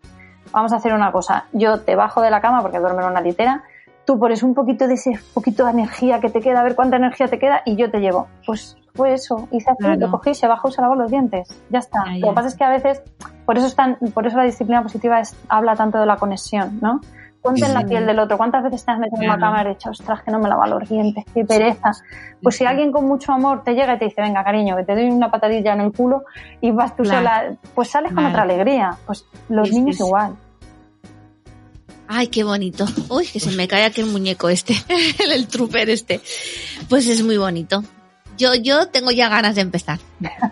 Vamos a hacer una cosa. Yo te bajo de la cama porque duermo en una litera. Tú pones un poquito de ese poquito de energía que te queda, a ver cuánta energía te queda y yo te llevo. Pues fue eso. Hice así, Claro. lo cogí, se bajó y se lavó los dientes. Ya está. Ya, Lo que pasa es que a veces, por eso, están, por eso la disciplina positiva es, habla tanto de la conexión, ¿no? Ponte en la piel del otro. ¿Cuántas veces te has metido en la Claro. cama y dicho, ostras, que no me lava los dientes, qué pereza? Pues si alguien con mucho amor te llega y te dice, venga, cariño, que te doy una patadilla en el culo y vas tú Claro. sola, pues sales con Claro. otra alegría. Pues los niños igual. Ay, qué bonito. Uy, que se me cae aquel muñeco este, el, el trooper este. Pues es muy bonito. Yo, yo tengo ya ganas de empezar.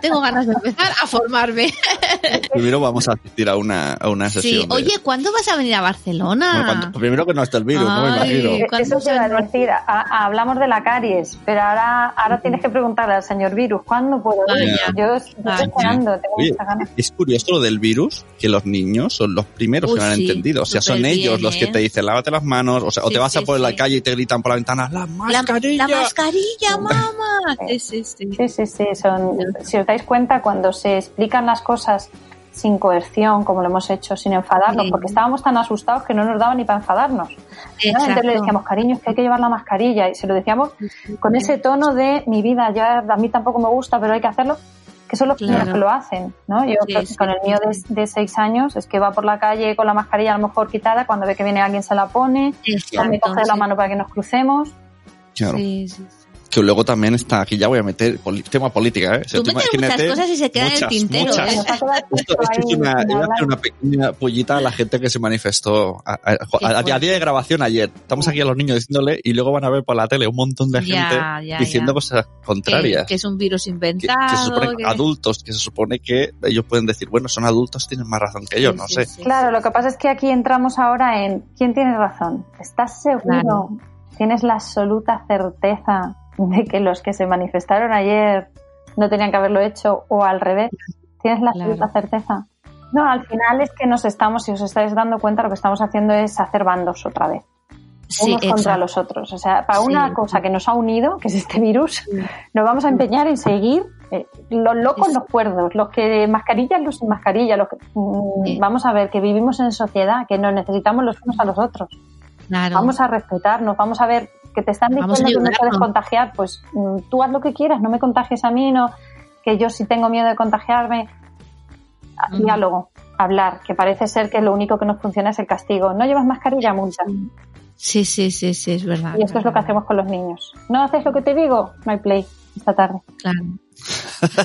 Tengo ganas de empezar a formarme. Primero vamos a asistir a una, a una Sí, sesión. de- oye, ¿cuándo vas a venir a Barcelona? Bueno, cuando- primero que no esté el virus, no me Ay. imagino. Eh, ¿Cuándo Eso te iba a decir, a- a- hablamos de la caries, pero ahora, ahora tienes que preguntarle al señor Virus, ¿cuándo puedo ir? Yo estoy esperando, tengo Oye, muchas ganas. es curioso lo del virus, que los niños son los primeros Uy, que lo han sí, entendido. O sea, son ellos los que ¿eh? te dicen, lávate las manos, o sea, o Sí, te vas a sí, por la sí. calle y te gritan por la ventana, la La, mascarilla. la mascarilla, mamá. Sí, sí, sí. Sí, sí, sí. Son, si os dais cuenta, cuando se explican las cosas sin coerción, como lo hemos hecho, sin enfadarnos, Sí. porque estábamos tan asustados que no nos daba ni para enfadarnos. ¿no? Entonces le decíamos, cariño, es que hay que llevar la mascarilla. Y se lo decíamos con ese tono de mi vida, ya a mí tampoco me gusta, pero hay que hacerlo, que son los primeros Claro. que lo hacen. ¿no? Yo Sí, con- sí, con el mío de, de seis años es que va por la calle con la mascarilla a lo mejor quitada, cuando ve que viene alguien se la pone, me coge la mano para que nos crucemos. Claro. Sí, sí, sí. Que luego también está, aquí ya voy a meter tema política, ¿eh? O sea, Tú tú metes muchas cosas y se quedan en el tintero, muchas. ¿eh? Esto, esto es una, pequeña pollita a la gente que se manifestó a, a- a- a- a día de grabación ayer. Estamos aquí a los niños diciéndole y luego van a ver por la tele un montón de gente ya, diciendo ya. cosas contrarias. que es un virus inventado. que se supone que- adultos, que se supone que ellos pueden decir, bueno, son adultos, tienen más razón que yo, Sí, no sí, sé. sí, Claro, lo que pasa es que aquí entramos ahora en quién tiene razón. ¿Estás seguro? Claro. ¿Tienes la absoluta certeza de que los que se manifestaron ayer no tenían que haberlo hecho o al revés? ¿Tienes la Claro. absoluta certeza? No, al final es que nos estamos, si os estáis dando cuenta, lo que estamos haciendo es hacer bandos otra vez. Sí, unos contra los otros. O sea, para Sí. una cosa que nos ha unido, que es este virus, nos vamos a empeñar en seguir eh, los locos, los cuerdos, los que mascarillas, los sin mascarilla, los que, mm, vamos a ver que vivimos en sociedad, que nos necesitamos los unos a los otros. Claro. Vamos a respetarnos, vamos a ver que te están diciendo que me puedes contagiar, pues mm, tú haz lo que quieras, no me contagies a mí, no que yo si tengo miedo de contagiarme. Ah. Diálogo, hablar, que parece ser que lo único que nos funciona es el castigo. No llevas mascarilla, multa. Sí, sí, sí, sí, es verdad. Y esto es lo que hacemos con los niños. ¿No haces lo que te digo? No hay play esta tarde. Claro.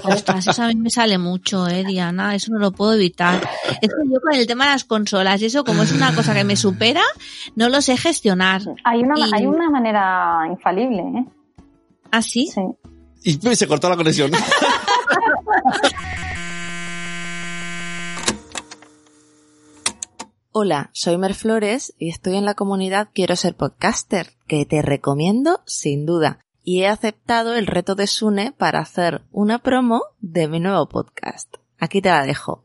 Ostras, eso a mí me sale mucho, eh, Diana. Eso no lo puedo evitar. Es que yo con el tema de las consolas, y eso como es una cosa que me supera, no lo sé gestionar. Hay una, Y- hay una manera infalible, ¿eh? ¿Ah, sí? Sí. Y se cortó la conexión. Hola, soy Mer Flores y estoy en la comunidad Quiero ser podcaster, que te recomiendo sin duda. Y he aceptado el reto de Sune para hacer una promo de mi nuevo podcast. Aquí te la dejo.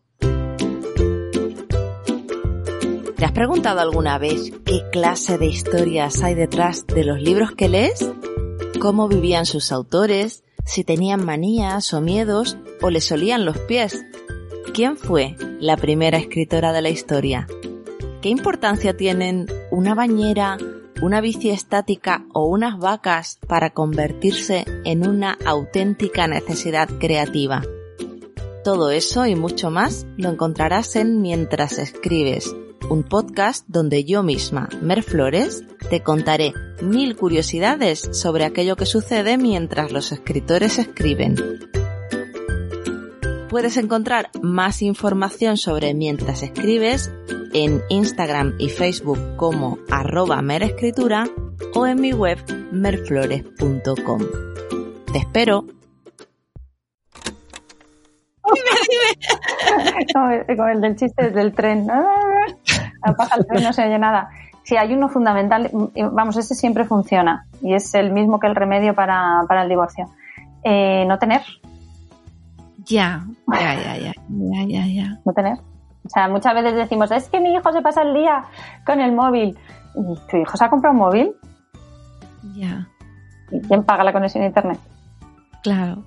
¿Te has preguntado alguna vez qué clase de historias hay detrás de los libros que lees? ¿Cómo vivían sus autores? ¿Si tenían manías o miedos o les olían los pies? ¿Quién fue la primera escritora de la historia? ¿Qué importancia tienen una bañera, una bici estática o unas vacas para convertirse en una auténtica necesidad creativa? Todo eso y mucho más lo encontrarás en Mientras escribes, un podcast donde yo misma, Mer Flores, te contaré mil curiosidades sobre aquello que sucede mientras los escritores escriben. Puedes encontrar más información sobre Mientras escribes en Instagram y Facebook como arroba merescritura o en mi web merflores.com. Te espero. El- como el del chiste del tren. La paja al tren no se oye nada. Si hay uno fundamental, y vamos, ese siempre funciona y es el mismo que el remedio para, para el divorcio. Eh, no tener, Ya, ya, ya, ya, ya, ya, ya. no tener. O sea, muchas veces decimos, es que mi hijo se pasa el día con el móvil. ¿Y ¿Tu hijo se ha comprado un móvil? Ya, ¿Y quién paga la conexión a internet? claro.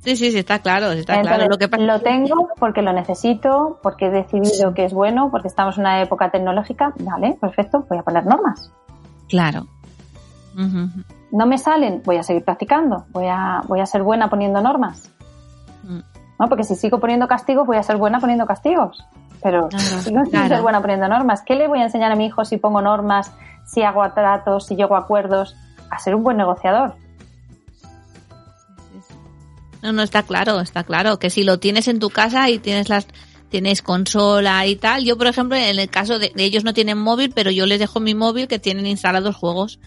Sí, sí, sí, está claro, está Entonces, claro. Lo que pasa lo tengo porque lo necesito, porque he decidido que es bueno, porque estamos en una época tecnológica. Vale, perfecto, voy a poner normas. Claro. No me salen, voy a seguir practicando, voy a, voy a ser buena poniendo normas. ¿No? Porque si sigo poniendo castigos, voy a ser buena poniendo castigos. Pero Claro, sigo sin claro. ser buena poniendo normas. ¿Qué le voy a enseñar a mi hijo si pongo normas, si hago tratos, si llego a acuerdos? A ser un buen negociador. No, no, está claro, está claro. Que si lo tienes en tu casa y tienes las tienes consola y tal. Yo, por ejemplo, en el caso de, de ellos no tienen móvil, pero yo les dejo mi móvil que tienen instalados juegos.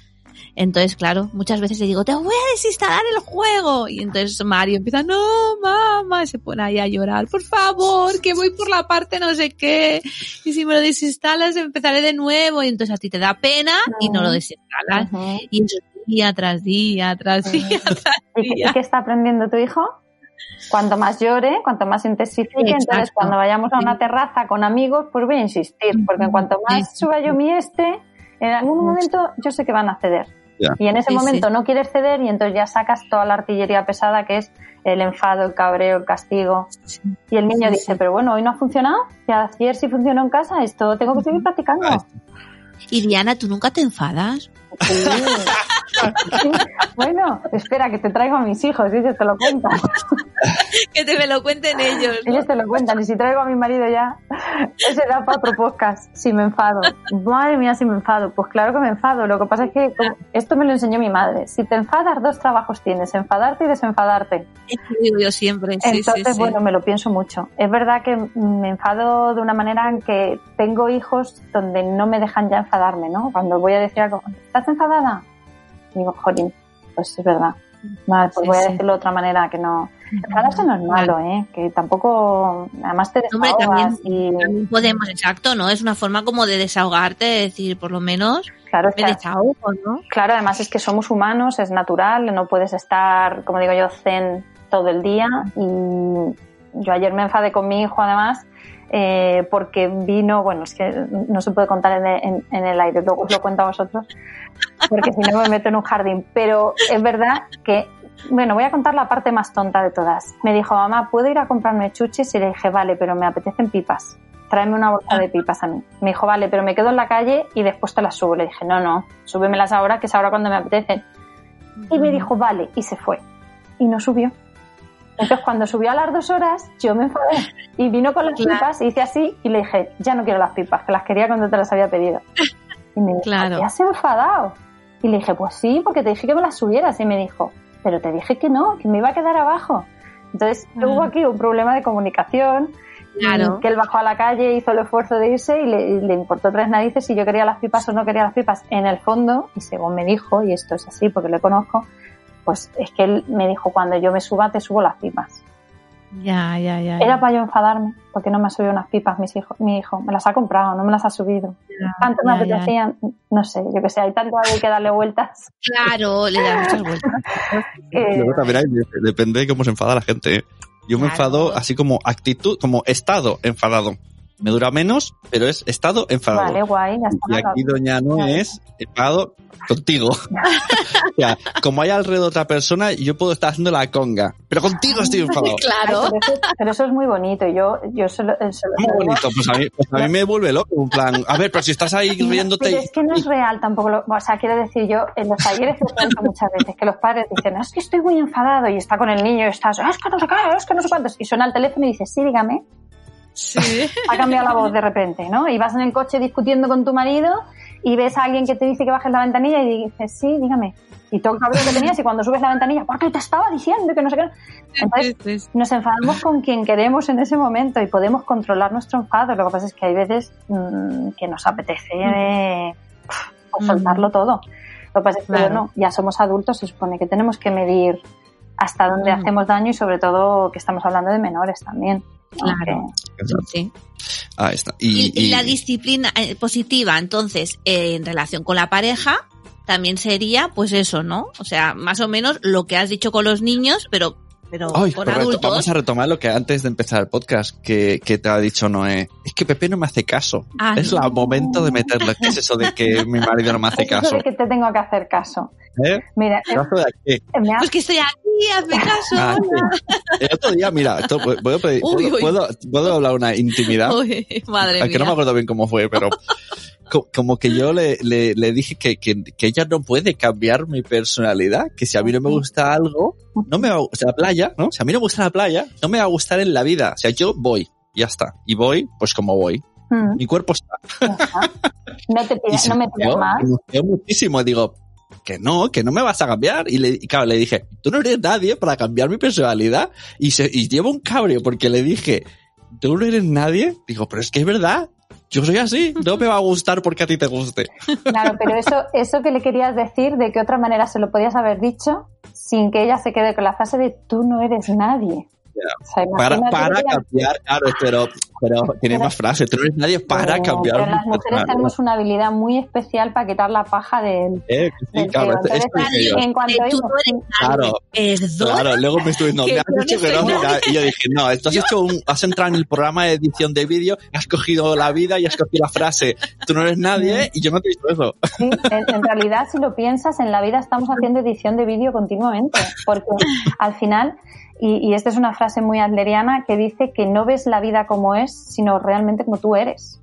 Entonces, claro, muchas veces le digo, te voy a desinstalar el juego. Y entonces Mario empieza, no, mamá, y se pone ahí a llorar, por favor, que voy por la parte no sé qué. Y si me lo desinstalas, empezaré de nuevo. Y entonces a ti te da pena y no lo desinstalas. Y eso día tras día, tras día, tras ¿Y qué, día. y qué está aprendiendo tu hijo? Cuanto más llore, cuanto más intensifique, Exacto. entonces cuando vayamos a una terraza con amigos, pues voy a insistir, porque en cuanto más suba yo mi este, en algún momento yo sé que van a ceder. Ya. Y en ese Sí, momento sí. no quieres ceder y entonces ya sacas toda la artillería pesada que es el enfado, el cabreo, el castigo. Y el niño Sí, dice, sí. pero bueno, hoy no ha funcionado, y ayer sí funcionó en casa, esto tengo que seguir practicando. Ahí Y Diana, ¿tú nunca te enfadas? Bueno, espera, que te traigo a mis hijos y ellos te lo cuentan. que te me lo cuenten ellos. Ellos te lo cuentan. Y si traigo a mi marido ya, ese da para otro podcast. Si me enfado. Madre mía, si me enfado. Pues claro que me enfado. Lo que pasa es que esto me lo enseñó mi madre. Si te enfadas, dos trabajos tienes: enfadarte y desenfadarte. Yo siempre. Sí, Entonces, sí, sí. bueno, me lo pienso mucho. Es verdad que me enfado de una manera en que tengo hijos donde no me dejan ya enfadarme, ¿no? Cuando voy a decir algo, ¿estás enfadada? Digo, jolín, pues es verdad. Vale, pues Sí, voy a sí. decirlo de otra manera que no. Enfadarse no es malo, ¿eh? Que tampoco. Además te Hombre, desahogas también, y. también podemos, exacto, ¿no? Es una forma como de desahogarte, de decir, por lo menos, Claro, me desahogo, ¿no? Claro, además es que somos humanos, es natural, no puedes estar, como digo yo, zen todo el día. Y yo ayer me enfadé con mi hijo, además, eh, porque vino, bueno, es que no se puede contar en el, en- en el aire, luego os lo cuento a vosotros, porque si no me meto en un jardín. Pero es verdad que, bueno, voy a contar la parte más tonta de todas. Me dijo, mamá, ¿puedo ir a comprarme chuches? Y le dije, vale, pero me apetecen pipas. Tráeme una bolsa de pipas a mí. Me dijo, vale, pero me quedo en la calle y después te las subo. Le dije, no, no, súbemelas ahora, que es ahora cuando me apetecen. Y me dijo, vale, y se fue. Y no subió. Entonces, cuando subió a las dos horas, yo me enfadé. Y vino con las Claro. pipas, hice así, y le dije, ya no quiero las pipas, que las quería cuando te las había pedido. Y me dijo, Claro. ¿te has enfadado? Y le dije, pues sí, porque te dije que me las subieras. Y me dijo, pero te dije que no, que me iba a quedar abajo. Entonces hubo aquí un problema de comunicación. Claro. Que él bajó a la calle, hizo el esfuerzo de irse y le, y le importó tres narices si yo quería las pipas o no quería las pipas. En el fondo, y según me dijo, y esto es así porque lo conozco, pues es que él me dijo, cuando yo me suba, te subo las pipas. Ya, ya, ya. Era para yo enfadarme, porque no me ha subido unas pipas mis hijos, mi hijo. Me las ha comprado, no me las ha subido. Ya, Tanto me apetecían, no sé, yo que sé, hay tanto hay que darle vueltas. Claro, le da muchas vueltas. que- Luego también hay- depende de cómo se enfada la gente. ¿eh? Yo me Claro. enfado así como actitud, como estado enfadado. Me dura menos, pero es estado enfadado. Vale, guay, ya Y aquí Doña no Vale. es enfadado contigo. o sea, como hay alrededor otra persona, yo puedo estar haciendo la conga. Pero contigo estoy enfadado. Claro. Ay, pero, eso, pero eso es muy bonito. Yo, yo se lo, se lo Muy bonito, pues a mí, pues a mí me vuelve loco. En plan, a ver, pero si estás ahí riéndote. Pero es que no es real tampoco. Lo, o sea, quiero decir, yo en los talleres lo cuento muchas veces que los padres dicen, es que estoy muy enfadado y está con el niño y estás, es que no sé qué, es que no sé cuántos. Y suena el teléfono y dice, sí, dígame. Sí. Ha cambiado la voz de repente, ¿no? Y vas en el coche discutiendo con tu marido y ves a alguien que te dice que bajes la ventanilla y dices, sí, dígame. Y todo el cabrón que tenías y cuando subes la ventanilla, ¿por qué te estaba diciendo que no sé qué? Entonces, Sí, sí. nos enfadamos con quien queremos en ese momento y podemos controlar nuestro enfado. Lo que pasa es que hay veces mm, que nos apetece eh, soltarlo todo. Lo que pasa es que, Claro. bueno, ya somos adultos, se supone que tenemos que medir hasta dónde Mm. hacemos daño y sobre todo que estamos hablando de menores también. Claro. Sí. Ahí está. Y, Y, y la disciplina eh, positiva, entonces, eh, en relación con la pareja, también sería, pues eso, ¿no? O sea, más o menos lo que has dicho con los niños, pero, pero Ay, con correcto. adultos. Vamos a retomar lo que antes de empezar el podcast que, que te ha dicho Noé. Es que Pepe no me hace caso. Ah, es no. el momento de meterle. ¿Qué es eso de que mi marido no me hace es caso? de que te tengo que hacer caso. ¿Eh? Mira, eh, ¿Caso de qué? me ha- Pues que estoy aquí, hazme caso. Ah, sí. El otro día, mira, esto, ¿puedo, pedir- Uy, ¿puedo, uy. puedo- puedo hablar una intimidad? Uy, madre Aunque no me acuerdo bien cómo fue, pero como que yo le, le, le dije que, que, que ella no puede cambiar mi personalidad, que si a mí no me gusta algo, no me va a gustar la playa, ¿no? Si a mí no me gusta la playa, no me va a gustar en la vida. O sea, yo voy, ya está. Y voy, pues como voy. Mm, Mi cuerpo está. No te pidas, no me pidas más. me muchísimo. Digo, que no, que no me vas a cambiar. Y, le, y claro, le dije, tú no eres nadie para cambiar mi personalidad. Y, se, y llevo un cabreo porque le dije, tú no eres nadie. Digo, pero es que es verdad. Yo soy así, no me va a gustar porque a ti te guste. Claro, pero eso, eso que le querías decir, ¿de qué otra manera se lo podías haber dicho sin que ella se quede con la frase de tú no eres nadie? O sea, Para, para cambiar, claro, pero, pero tiene Pero- más frases. Tú no eres nadie para Pero- cambiar Pero las mujeres personalidad. tenemos una habilidad muy especial para quitar la paja del, Eh, sí, del claro, Entonces, en cuanto Eh, oímos- no Claro. Luego me estuve diciendo, Que me has no dicho que no, y yo dije, no, esto has hecho un, has entrado en el programa de edición de vídeo, has cogido la vida y has cogido la frase, tú no eres nadie, y yo no te he dicho eso. Sí, en, en realidad, si lo piensas, en la vida estamos haciendo edición de vídeo continuamente, porque al final, y, y esta es una frase muy adleriana que dice que no ves la vida como es, sino realmente como tú eres.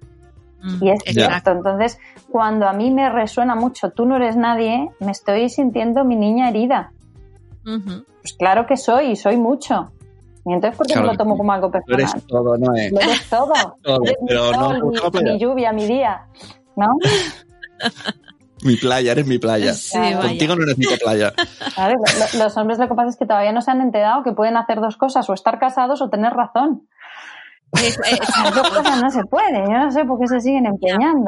Mm, Y es cierto. Entonces, cuando a mí me resuena mucho, tú no eres nadie, me estoy sintiendo mi niña herida. Pues claro que soy, y soy mucho. Y entonces, ¿por qué Claro me lo tomo como algo Tú eres personal? todo, no es. Lo eres todo. Todo, Eres mi pero no sol, mi lluvia, mi día. ¿No? Mi playa, eres mi playa. Sí, Claro. vaya. Contigo no playa. Claro, lo- lo- los hombres lo que pasa es que todavía no se han enterado que pueden hacer dos cosas, o estar casados o tener razón. Las dos cosas no se puede. Yo no sé por qué se siguen empeñando.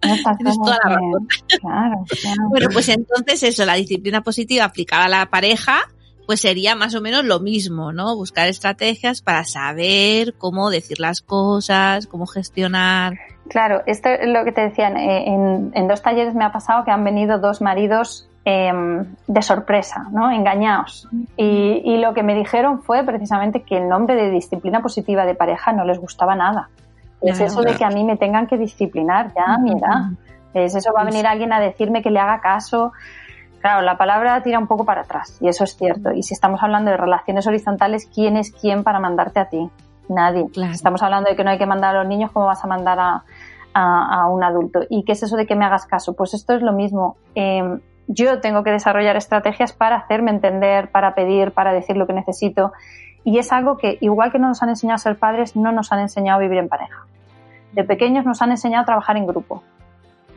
Tienes toda la que- Claro, claro. Bueno, pues entonces eso, la disciplina positiva aplicada a la pareja, pues sería más o menos lo mismo, ¿no? Buscar estrategias para saber cómo decir las cosas, cómo gestionar. Claro, esto es lo que te decían. eh, En, en dos talleres me ha pasado que han venido dos maridos eh, de sorpresa, ¿no? Engañados. Y, y lo que me dijeron fue precisamente que el nombre de disciplina positiva de pareja no les gustaba nada. Es eso de que a mí me tengan que disciplinar ya a mi edad. Es eso, va a venir alguien a decirme que le haga caso. Claro, la palabra tira un poco para atrás y eso es cierto. Y si estamos hablando de relaciones horizontales, ¿quién es quién para mandarte a ti? Nadie. Claro. Estamos hablando de que no hay que mandar a los niños, ¿cómo vas a mandar a, a- a un adulto? ¿Y qué es eso de que me hagas caso? Pues esto es lo mismo. Eh, yo tengo que desarrollar estrategias para hacerme entender, para pedir, para decir lo que necesito. Y es algo que, igual que no nos han enseñado a ser padres, no nos han enseñado a vivir en pareja. De pequeños nos han enseñado a trabajar en grupo,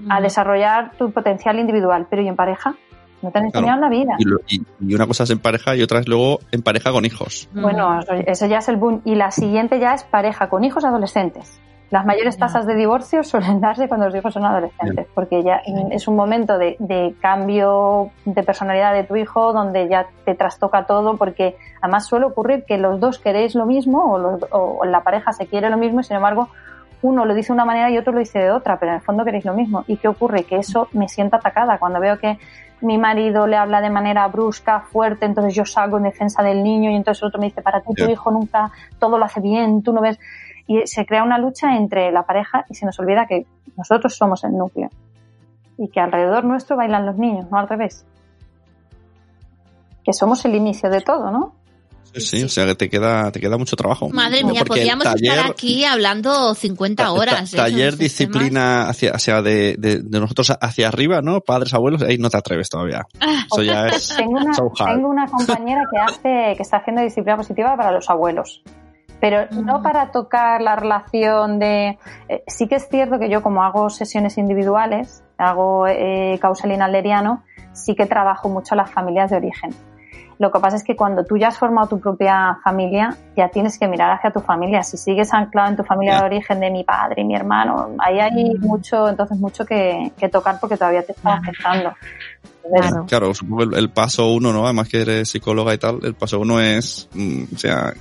a desarrollar tu potencial individual, pero ¿y en pareja? No te han Claro. enseñado en la vida. Y, lo- y- y una cosa es en pareja y otra es luego en pareja con hijos. Bueno, eso ya es el boom. Y la siguiente ya es pareja con hijos adolescentes. Las mayores tasas de divorcio suelen darse cuando los hijos son adolescentes, porque ya es un momento de, de cambio de personalidad de tu hijo donde ya te trastoca todo, porque además suele ocurrir que los dos queréis lo mismo o, los- o la pareja se quiere lo mismo y sin embargo uno lo dice de una manera y otro lo dice de otra, pero en el fondo queréis lo mismo. ¿Y qué ocurre? Que eso me siento atacada cuando veo que mi marido le habla de manera brusca, fuerte, entonces yo salgo en defensa del niño y entonces el otro me dice, para ti tu hijo nunca todo lo hace bien, tú no ves. Y se crea una lucha entre la pareja y se nos olvida que nosotros somos el núcleo y que alrededor nuestro bailan los niños, no al revés. Que somos el inicio de todo, ¿no? Sí, sí, o sea que te queda, te queda mucho trabajo. Madre No, mía, podríamos taller- estar aquí hablando 50 ta- horas. ta- ¿eh? taller, temas. disciplina hacia, hacia de, de- de nosotros hacia arriba, ¿no? Padres, abuelos, ahí no te atreves todavía. Eso ya es Tengo una, so tengo una compañera que hace, que está haciendo disciplina positiva para los abuelos. Pero no Mm. para tocar la relación de. eh, sí que es cierto que yo, como hago sesiones individuales, hago eh, causal alderiano, sí que trabajo mucho las familias de origen. Lo que pasa es que cuando tú ya has formado tu propia familia, ya tienes que mirar hacia tu familia. Si sigues anclado en tu familia de origen de mi padre y mi hermano, ahí hay Mm. mucho, entonces mucho que, que tocar porque todavía te está afectando. Claro. Claro, supongo el, el paso uno, ¿no? Además que eres psicóloga y tal, el paso uno es, mm, o sea,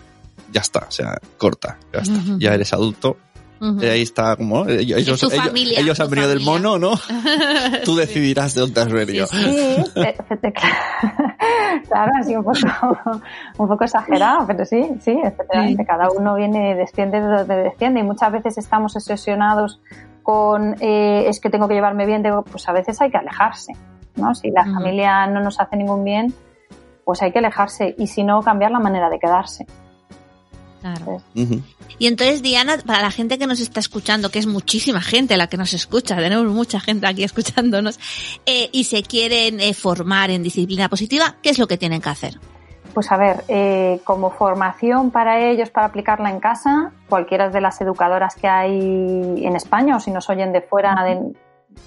ya está, o sea, corta, ya está. Ya eres adulto, Y ahí está como, ¿no? ellos, familia, han venido del mono, ¿no? Tú decidirás de dónde has venido. Sí, Sí, te- te- te- claro, así un poco, un poco exagerado, pero sí, sí, efectivamente, Sí. cada uno viene, desciende de donde desciende y muchas veces estamos obsesionados con eh, es que tengo que llevarme bien, pues a veces hay que alejarse, ¿no? Si la familia no nos hace ningún bien, pues hay que alejarse y si no, cambiar la manera de quedarse. Claro. Ujú. Y entonces, Diana, para la gente que nos está escuchando, que es muchísima gente la que nos escucha, tenemos mucha gente aquí escuchándonos, eh, y se quieren eh, formar en disciplina positiva, ¿qué es lo que tienen que hacer? Pues a ver, eh, como formación para ellos, para aplicarla en casa, cualquiera de las educadoras que hay en España o si nos oyen de fuera, de-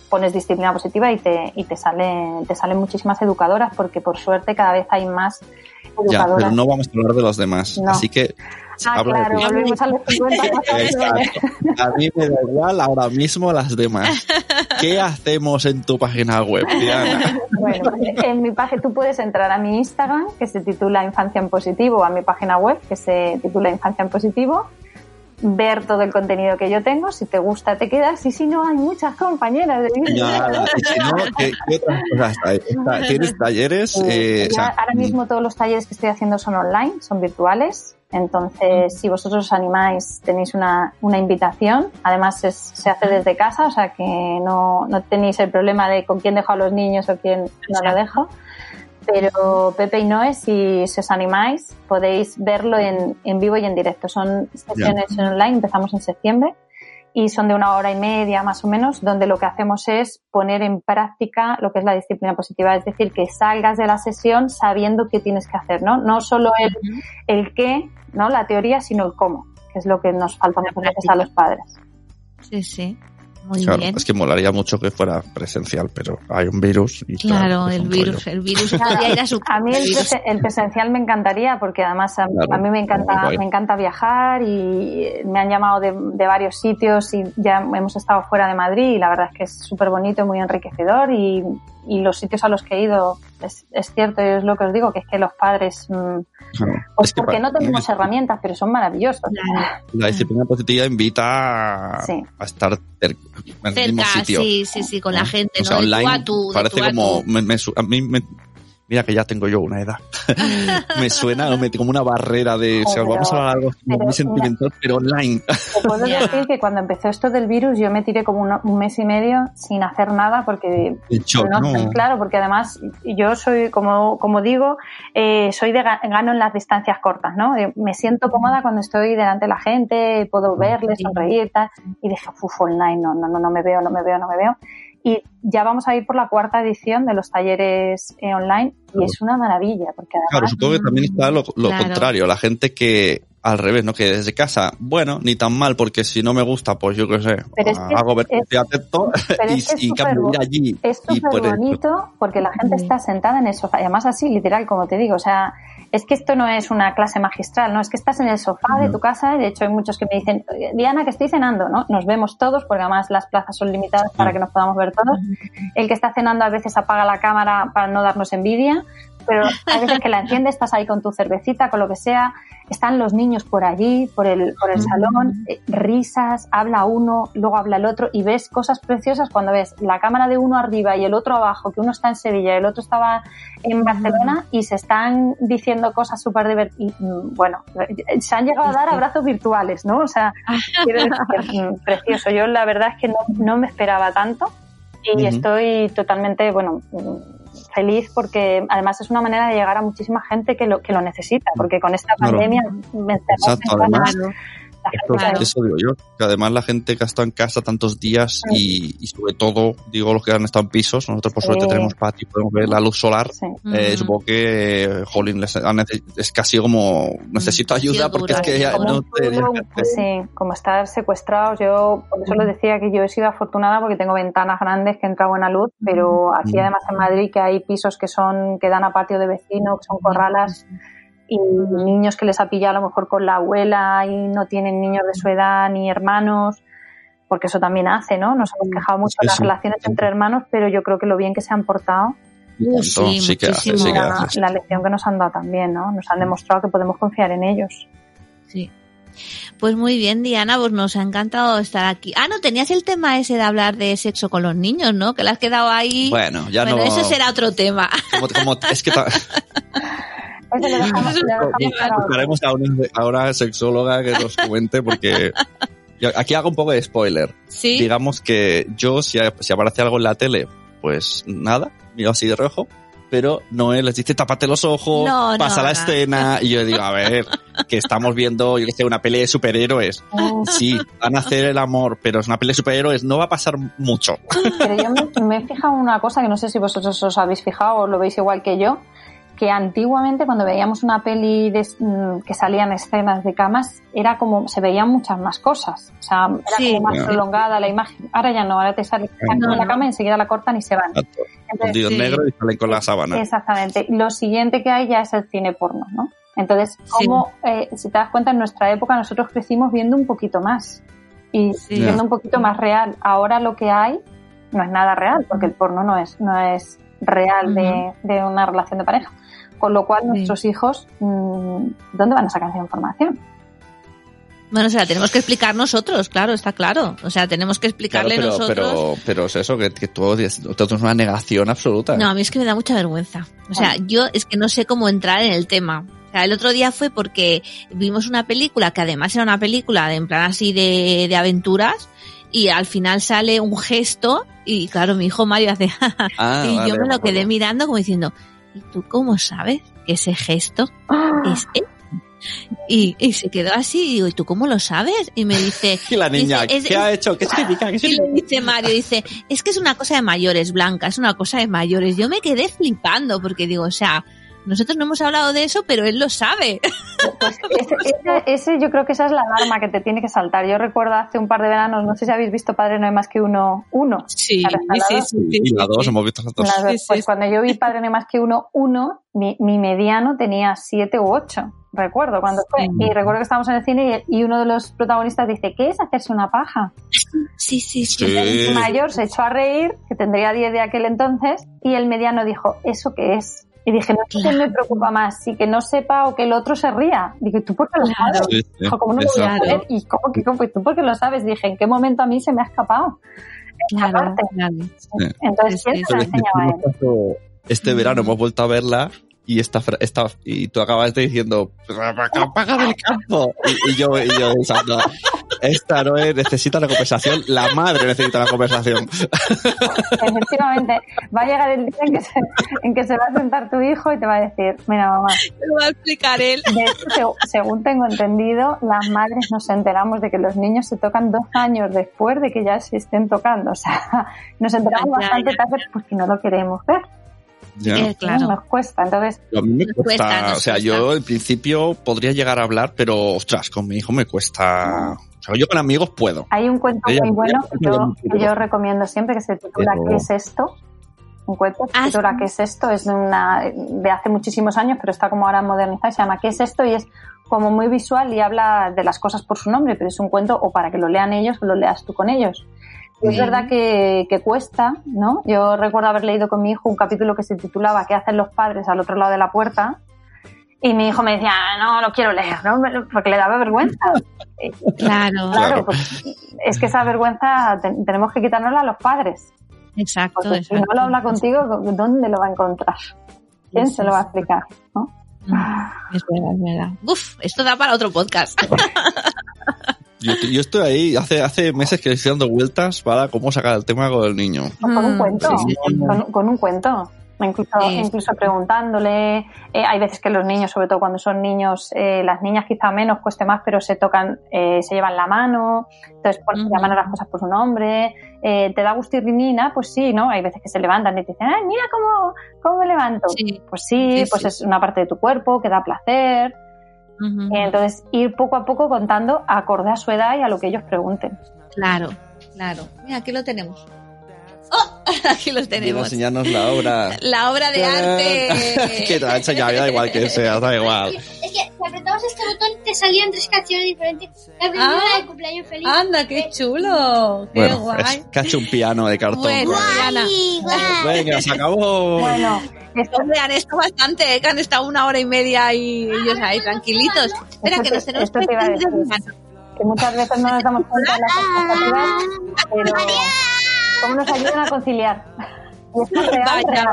pones disciplina positiva y te, y te, sale, te salen muchísimas educadoras porque por suerte cada vez hay más Ya, educadoras. pero no vamos a hablar de los demás. No. Así que ah, habla claro, volvemos a los 50 Exacto. A mí me da igual ahora mismo las demás. ¿Qué hacemos en tu página web, Diana? Bueno, en mi página tú puedes entrar a mi Instagram, que se titula Infancia en Positivo, o a mi página web, que se titula Infancia en Positivo, ver todo el contenido que yo tengo. Si te gusta, te quedas. Y si no, hay muchas compañeras de vida. Si no, ¿qué, qué otras cosas hay? ¿Tienes talleres? Eh, o sea, ahora mismo todos los talleres que estoy haciendo son online, son virtuales. Entonces, si vosotros os animáis, tenéis una, una invitación. Además, es- se hace desde casa, o sea que no, no tenéis el problema de con quién dejo a los niños o quién no lo dejo. Pero Pepe y Noé, si, si os animáis, podéis verlo en, en vivo y en directo. Son sesiones online, empezamos en septiembre y son de una hora y media más o menos, donde lo que hacemos es poner en práctica lo que es la disciplina positiva, es decir, que salgas de la sesión sabiendo qué tienes que hacer, ¿no? No solo el, el qué, ¿no? La teoría, sino el cómo, que es lo que nos falta muchas veces a los padres. Sí, sí. Muy claro, bien. es que molaría mucho que fuera presencial, pero hay un virus y Claro, el un virus, el virus podría ir a mí el, el virus. presen- el presencial me encantaría porque además a, Claro, a mí me encanta, me encanta viajar y me han llamado de, de varios sitios y ya hemos estado fuera de Madrid y la verdad es que es súper bonito, muy enriquecedor y, y los sitios a los que he ido es, es cierto y es lo que os digo, que es que los padres, mm, Claro. pues Es que porque no tenemos herramientas, pero son maravillosos. Claro. La disciplina positiva invita a, Sí. a estar cer- en el mismo Cerca, sitio. sí, sí, sí, con la gente, O sea, ¿no? Online a tú, de parece tú a como... tú. me- me a mí me, mira que ya tengo yo una edad. me suena me- como una barrera de... o sea, Pero- vamos a hablar algo muy sentimental, pero online. Te puedo decir que cuando empezó esto del virus yo me tiré como una- un mes y medio sin hacer nada porque De hecho, No, no. Claro, porque además yo soy, como, como digo, eh, soy de ga- gano en las distancias cortas, ¿no? Eh, Me siento cómoda cuando estoy delante de la gente, puedo verles, sonreír, tal. Y dije, uff, online, no, no, no, no me veo, no me veo, no me veo. Y ya vamos a ir por la cuarta edición de los talleres eh, online y es una maravilla, porque Claro, supongo que también está lo, lo Claro. contrario, la gente que, al revés, ¿no? Que desde casa, bueno, ni tan mal, porque si no me gusta, pues yo qué sé, Pero es que hago ver es- que acepto y, es que es y cambio allí. Es y súper por bonito porque la gente está sentada en el sofá. Y además así, literal, como te digo. O sea, es que esto no es una clase magistral, ¿no? Es que estás en el sofá de tu casa. y De hecho, hay muchos que me dicen, Diana, que estoy cenando, ¿no? Nos vemos todos porque además las plazas son limitadas para que nos podamos ver todos. El que está cenando a veces apaga la cámara para no darnos envidia. Pero hay veces que la enciendes, estás ahí con tu cervecita, con lo que sea. Están los niños por allí, por el, por el salón, eh, risas, habla uno, luego habla el otro y ves cosas preciosas cuando ves la cámara de uno arriba y el otro abajo, que uno está en Sevilla y el otro estaba en Barcelona y se están diciendo cosas súper divertidas. Bueno, eh, se han llegado a dar abrazos virtuales, ¿no? O sea, quiero decir, mm, precioso. Yo la verdad es que no, no me esperaba tanto y estoy totalmente, bueno, mm, feliz porque además es una manera de llegar a muchísima gente que lo, que lo necesita, porque con esta Claro. pandemia me encerrados en Exacto, además, Esto- Claro. Eso digo yo, que además la gente que ha estado en casa tantos días y, y sobre todo, digo, los que han estado en pisos, nosotros por suerte tenemos patio, podemos ver la luz solar, Sí. eh, supongo que, jolín, les es casi como, necesito ayuda porque es que ya como no te... pueblo, sí, como estar secuestrados. Yo por eso les decía que yo he sido afortunada porque tengo ventanas grandes que entra buena luz, pero aquí además en Madrid que hay pisos que son que dan a patio de vecino, que son corralas y niños que les ha pillado a lo mejor con la abuela y no tienen niños de su edad ni hermanos. Porque eso también hace, ¿no? Nos hemos quejado mucho de Sí, las sí. relaciones entre hermanos, pero yo creo que lo bien que se han portado sí, sí que hace, sí que muchísimo. la, lección que nos han dado también, ¿no? Nos han demostrado que podemos confiar en ellos. Sí. Pues muy bien, Diana, pues nos ha encantado estar aquí. Ah, no, tenías el tema ese de hablar de sexo con los niños, ¿no? Que le has quedado ahí. Bueno, ya Bueno, no... eso será otro tema. Como, como- es que lo dejamos- buscaremos a una, a una sexóloga que nos comente porque aquí hago un poco de spoiler. Sí. Digamos que yo, si, si aparece algo en la tele, pues nada, miro así de rojo. Pero Noé les dice, tápate los ojos, No, no, pasa la no. escena. Y yo digo, a ver, que estamos viendo, yo que sé, una pelea de superhéroes. Sí, van a hacer el amor, pero es una pelea de superhéroes, no va a pasar mucho. Pero yo me, me he fijado una cosa que no sé si vosotros os habéis fijado o lo veis igual que yo, que antiguamente cuando veíamos una peli de- mm, que salían escenas de camas, era como, se veían muchas más cosas. O sea, era Sí. como más prolongada la imagen. Ahora ya no, ahora te sale sacan No, de la cama y enseguida la cortan y se van. Entonces, sí. negro y salen con la sábana. Exactamente. Lo siguiente que hay ya es el cine porno, ¿no? Entonces, Sí. como, eh, si te das cuenta, en nuestra época nosotros crecimos viendo un poquito más y Sí. viendo Ya. un poquito más real. Ahora lo que hay no es nada real, porque el porno no es, no es real de, de una relación de pareja. Con lo cual, Sí. nuestros hijos, mm, ¿dónde van a sacar esa información? Bueno, o sea, tenemos que explicar nosotros, claro, está claro. O sea, tenemos que Claro, explicarle pero, nosotros. pero, pero es eso, que, que todo es una negación absoluta. No, a mí es que me da mucha vergüenza. O sea, yo es que no sé cómo entrar en el tema. O sea, el otro día fue porque vimos una película que además era una película de, en plan así de, de aventuras y al final sale un gesto y claro, mi hijo Mario hace Ah, y vale, yo me lo quedé mirando como diciendo, ¿y tú cómo sabes que ese gesto es él? Y, y se quedó así y digo, ¿y tú cómo lo sabes? Y me dice, Y la niña, Dice, es- ¿qué ha hecho? ¿Qué significa? ¿Qué y significa? le dice Mario, dice, es que es una cosa de mayores, Blanca, es una cosa de mayores. Yo me quedé flipando porque digo, o sea, nosotros no hemos hablado de eso, pero él lo sabe. Pues ese, ese- ese yo creo que esa es la alarma que te tiene que saltar. Yo recuerdo hace un par de veranos, no sé si habéis visto Padre No hay más que uno, uno. Sí, la dos. Y la dos, hemos visto las dos. Sí, sí, pues sí. cuando yo vi Padre No hay más que uno, uno, mi, mi mediano tenía siete u ocho. Recuerdo cuando fue. Sí. Y recuerdo que estábamos en el cine y, y uno de los protagonistas dice, ¿qué es hacerse una paja? Sí, sí, sí. Sí. El mayor se echó a reír, que tendría 10 de aquel entonces, y el mediano dijo, ¿eso qué es? Y dije, no sé qué me preocupa más, si que no sepa o que el otro se ría. Digo, ¿y tú por qué lo sabes? Sí, sí, Dijo, ¿cómo no lo voy a saber? ¿Y cómo que cómo? ¿Y tú por qué lo sabes? Dije, ¿en qué momento a mí se me ha escapado? Claro, parte. claro. Entonces, ¿quién sí, se lo Pero enseñaba a él? este- Este verano hemos vuelto a verla y esta, esta y tú acabas de diciendo paga del campo y, y yo y yo pensando esta no es necesita la conversación la madre necesita la conversación Efectivamente, va a llegar el día en que, se, en que se va a sentar tu hijo y te va a decir, mira mamá, Lo va a explicar él. de hecho, según tengo entendido, las madres nos enteramos de que los niños se tocan dos años después de que ya se estén tocando. O sea, nos enteramos Ya, bastante ya, tarde porque no lo queremos ver. Ya. Eh, claro. Nos cuesta. Entonces, A mí me Nos cuesta, cuesta, nos o sea, cuesta. yo en principio podría llegar a hablar, pero ostras, con mi hijo me cuesta. O sea, yo con amigos puedo. hay un cuento Ella- muy bueno que yo, que yo recomiendo siempre que se titula Pero- ¿Qué es esto? Un cuento que Ah, se titula sí. ¿Qué es esto? Es de, una, de hace muchísimos años, pero está como ahora modernizado. Se llama ¿Qué es esto? Y es como muy visual y habla de las cosas por su nombre, pero es un cuento o para que lo lean ellos o lo leas tú con ellos. Es verdad que, que cuesta, ¿no? Yo recuerdo haber leído con mi hijo un capítulo que se titulaba ¿Qué hacen los padres al otro lado de la puerta? Y mi hijo me decía, "Ah, no, no quiero leer, ¿no? porque le daba vergüenza. Claro, Claro, Claro. pues, es que esa vergüenza te- tenemos que quitárnosla a los padres. exacto. Porque si no lo habla contigo, ¿dónde lo va a encontrar? ¿Quién Sí, se lo va a explicar? ¿no? Es verdad, es verdad. Uf, esto da para otro podcast. Yo, yo estoy ahí, hace, hace meses que estoy dando vueltas para cómo sacar el tema con el niño. Con un Mm, cuento. sí. Con, con un cuento. Incluso, Sí. incluso preguntándole. eh, hay veces que los niños, sobre todo cuando son niños, eh, las niñas quizá menos, cueste más, pero se tocan, eh, se llevan la mano, entonces por- Ujú. llaman a las cosas por su nombre. Eh, ¿Te da gustirrinina? Pues sí, ¿no? Hay veces que se levantan y te dicen, ¡ay, mira cómo, cómo me levanto! Sí. Pues sí, Sí, pues sí. es una parte de tu cuerpo que da placer. Entonces, ir poco a poco contando acorde a su edad y a lo que ellos pregunten. Claro, claro. Mira, aquí lo tenemos. ¡Oh! Aquí lo Viene a tenemos. enseñarnos la obra. La obra de arte. que te la ha enseñado, da igual que sea, da igual. Es que si apretabas este botón te salían tres canciones diferentes. La primera Ah. de cumpleaños feliz. Anda, qué chulo. Qué Bueno, guay. es que ha hecho un piano de cartón. Bueno, Diana. Ay, guau. Venga, se acabó. Bueno, esto- Hombre, han estado bastante, ¿eh? que han estado una hora y media ahí ellos ahí tranquilitos. Espera, que nos tenemos que muchas veces no nos damos cuenta de las expectativas, pero cómo nos ayudan a conciliar. Real, real.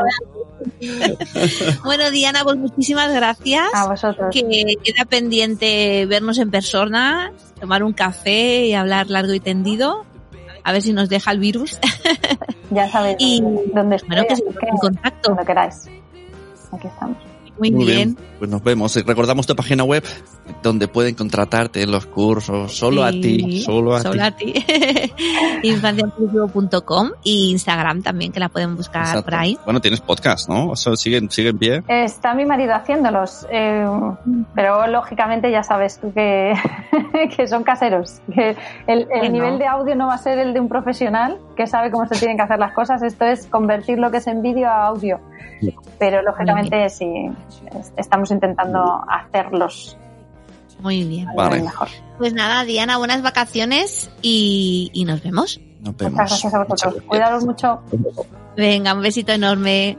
Bueno, Diana, pues muchísimas gracias. A vosotros. Que queda pendiente vernos en persona, tomar un café y hablar largo y tendido. A ver si nos deja el virus. Ya sabéis Y- dónde estoy, Bueno, que sigamos en contacto. cuando queráis. Aquí estamos. Muy, Muy bien. bien. Pues nos vemos. Y Recordamos tu página web donde pueden contratarte en los cursos. Solo a ti. Solo a Solo ti. Infanciainclusivo.com y Instagram también, que la pueden buscar Exacto. por ahí. Bueno, tienes podcast, ¿no? Eso sigue, sigue en pie. Está mi marido haciéndolos, eh, pero lógicamente ya sabes tú que, que son caseros, que el, el Bueno. nivel de audio no va a ser el de un profesional que sabe cómo se tienen que hacer las cosas, esto es convertir lo que es en vídeo a audio. Pero lógicamente sí, estamos intentando hacerlos Muy bien. Vale. mejor. Pues nada, Diana, buenas vacaciones y, y nos vemos. Nos vemos. Muchas gracias a vosotros. gracias. Cuidaros mucho. Venga, un besito enorme.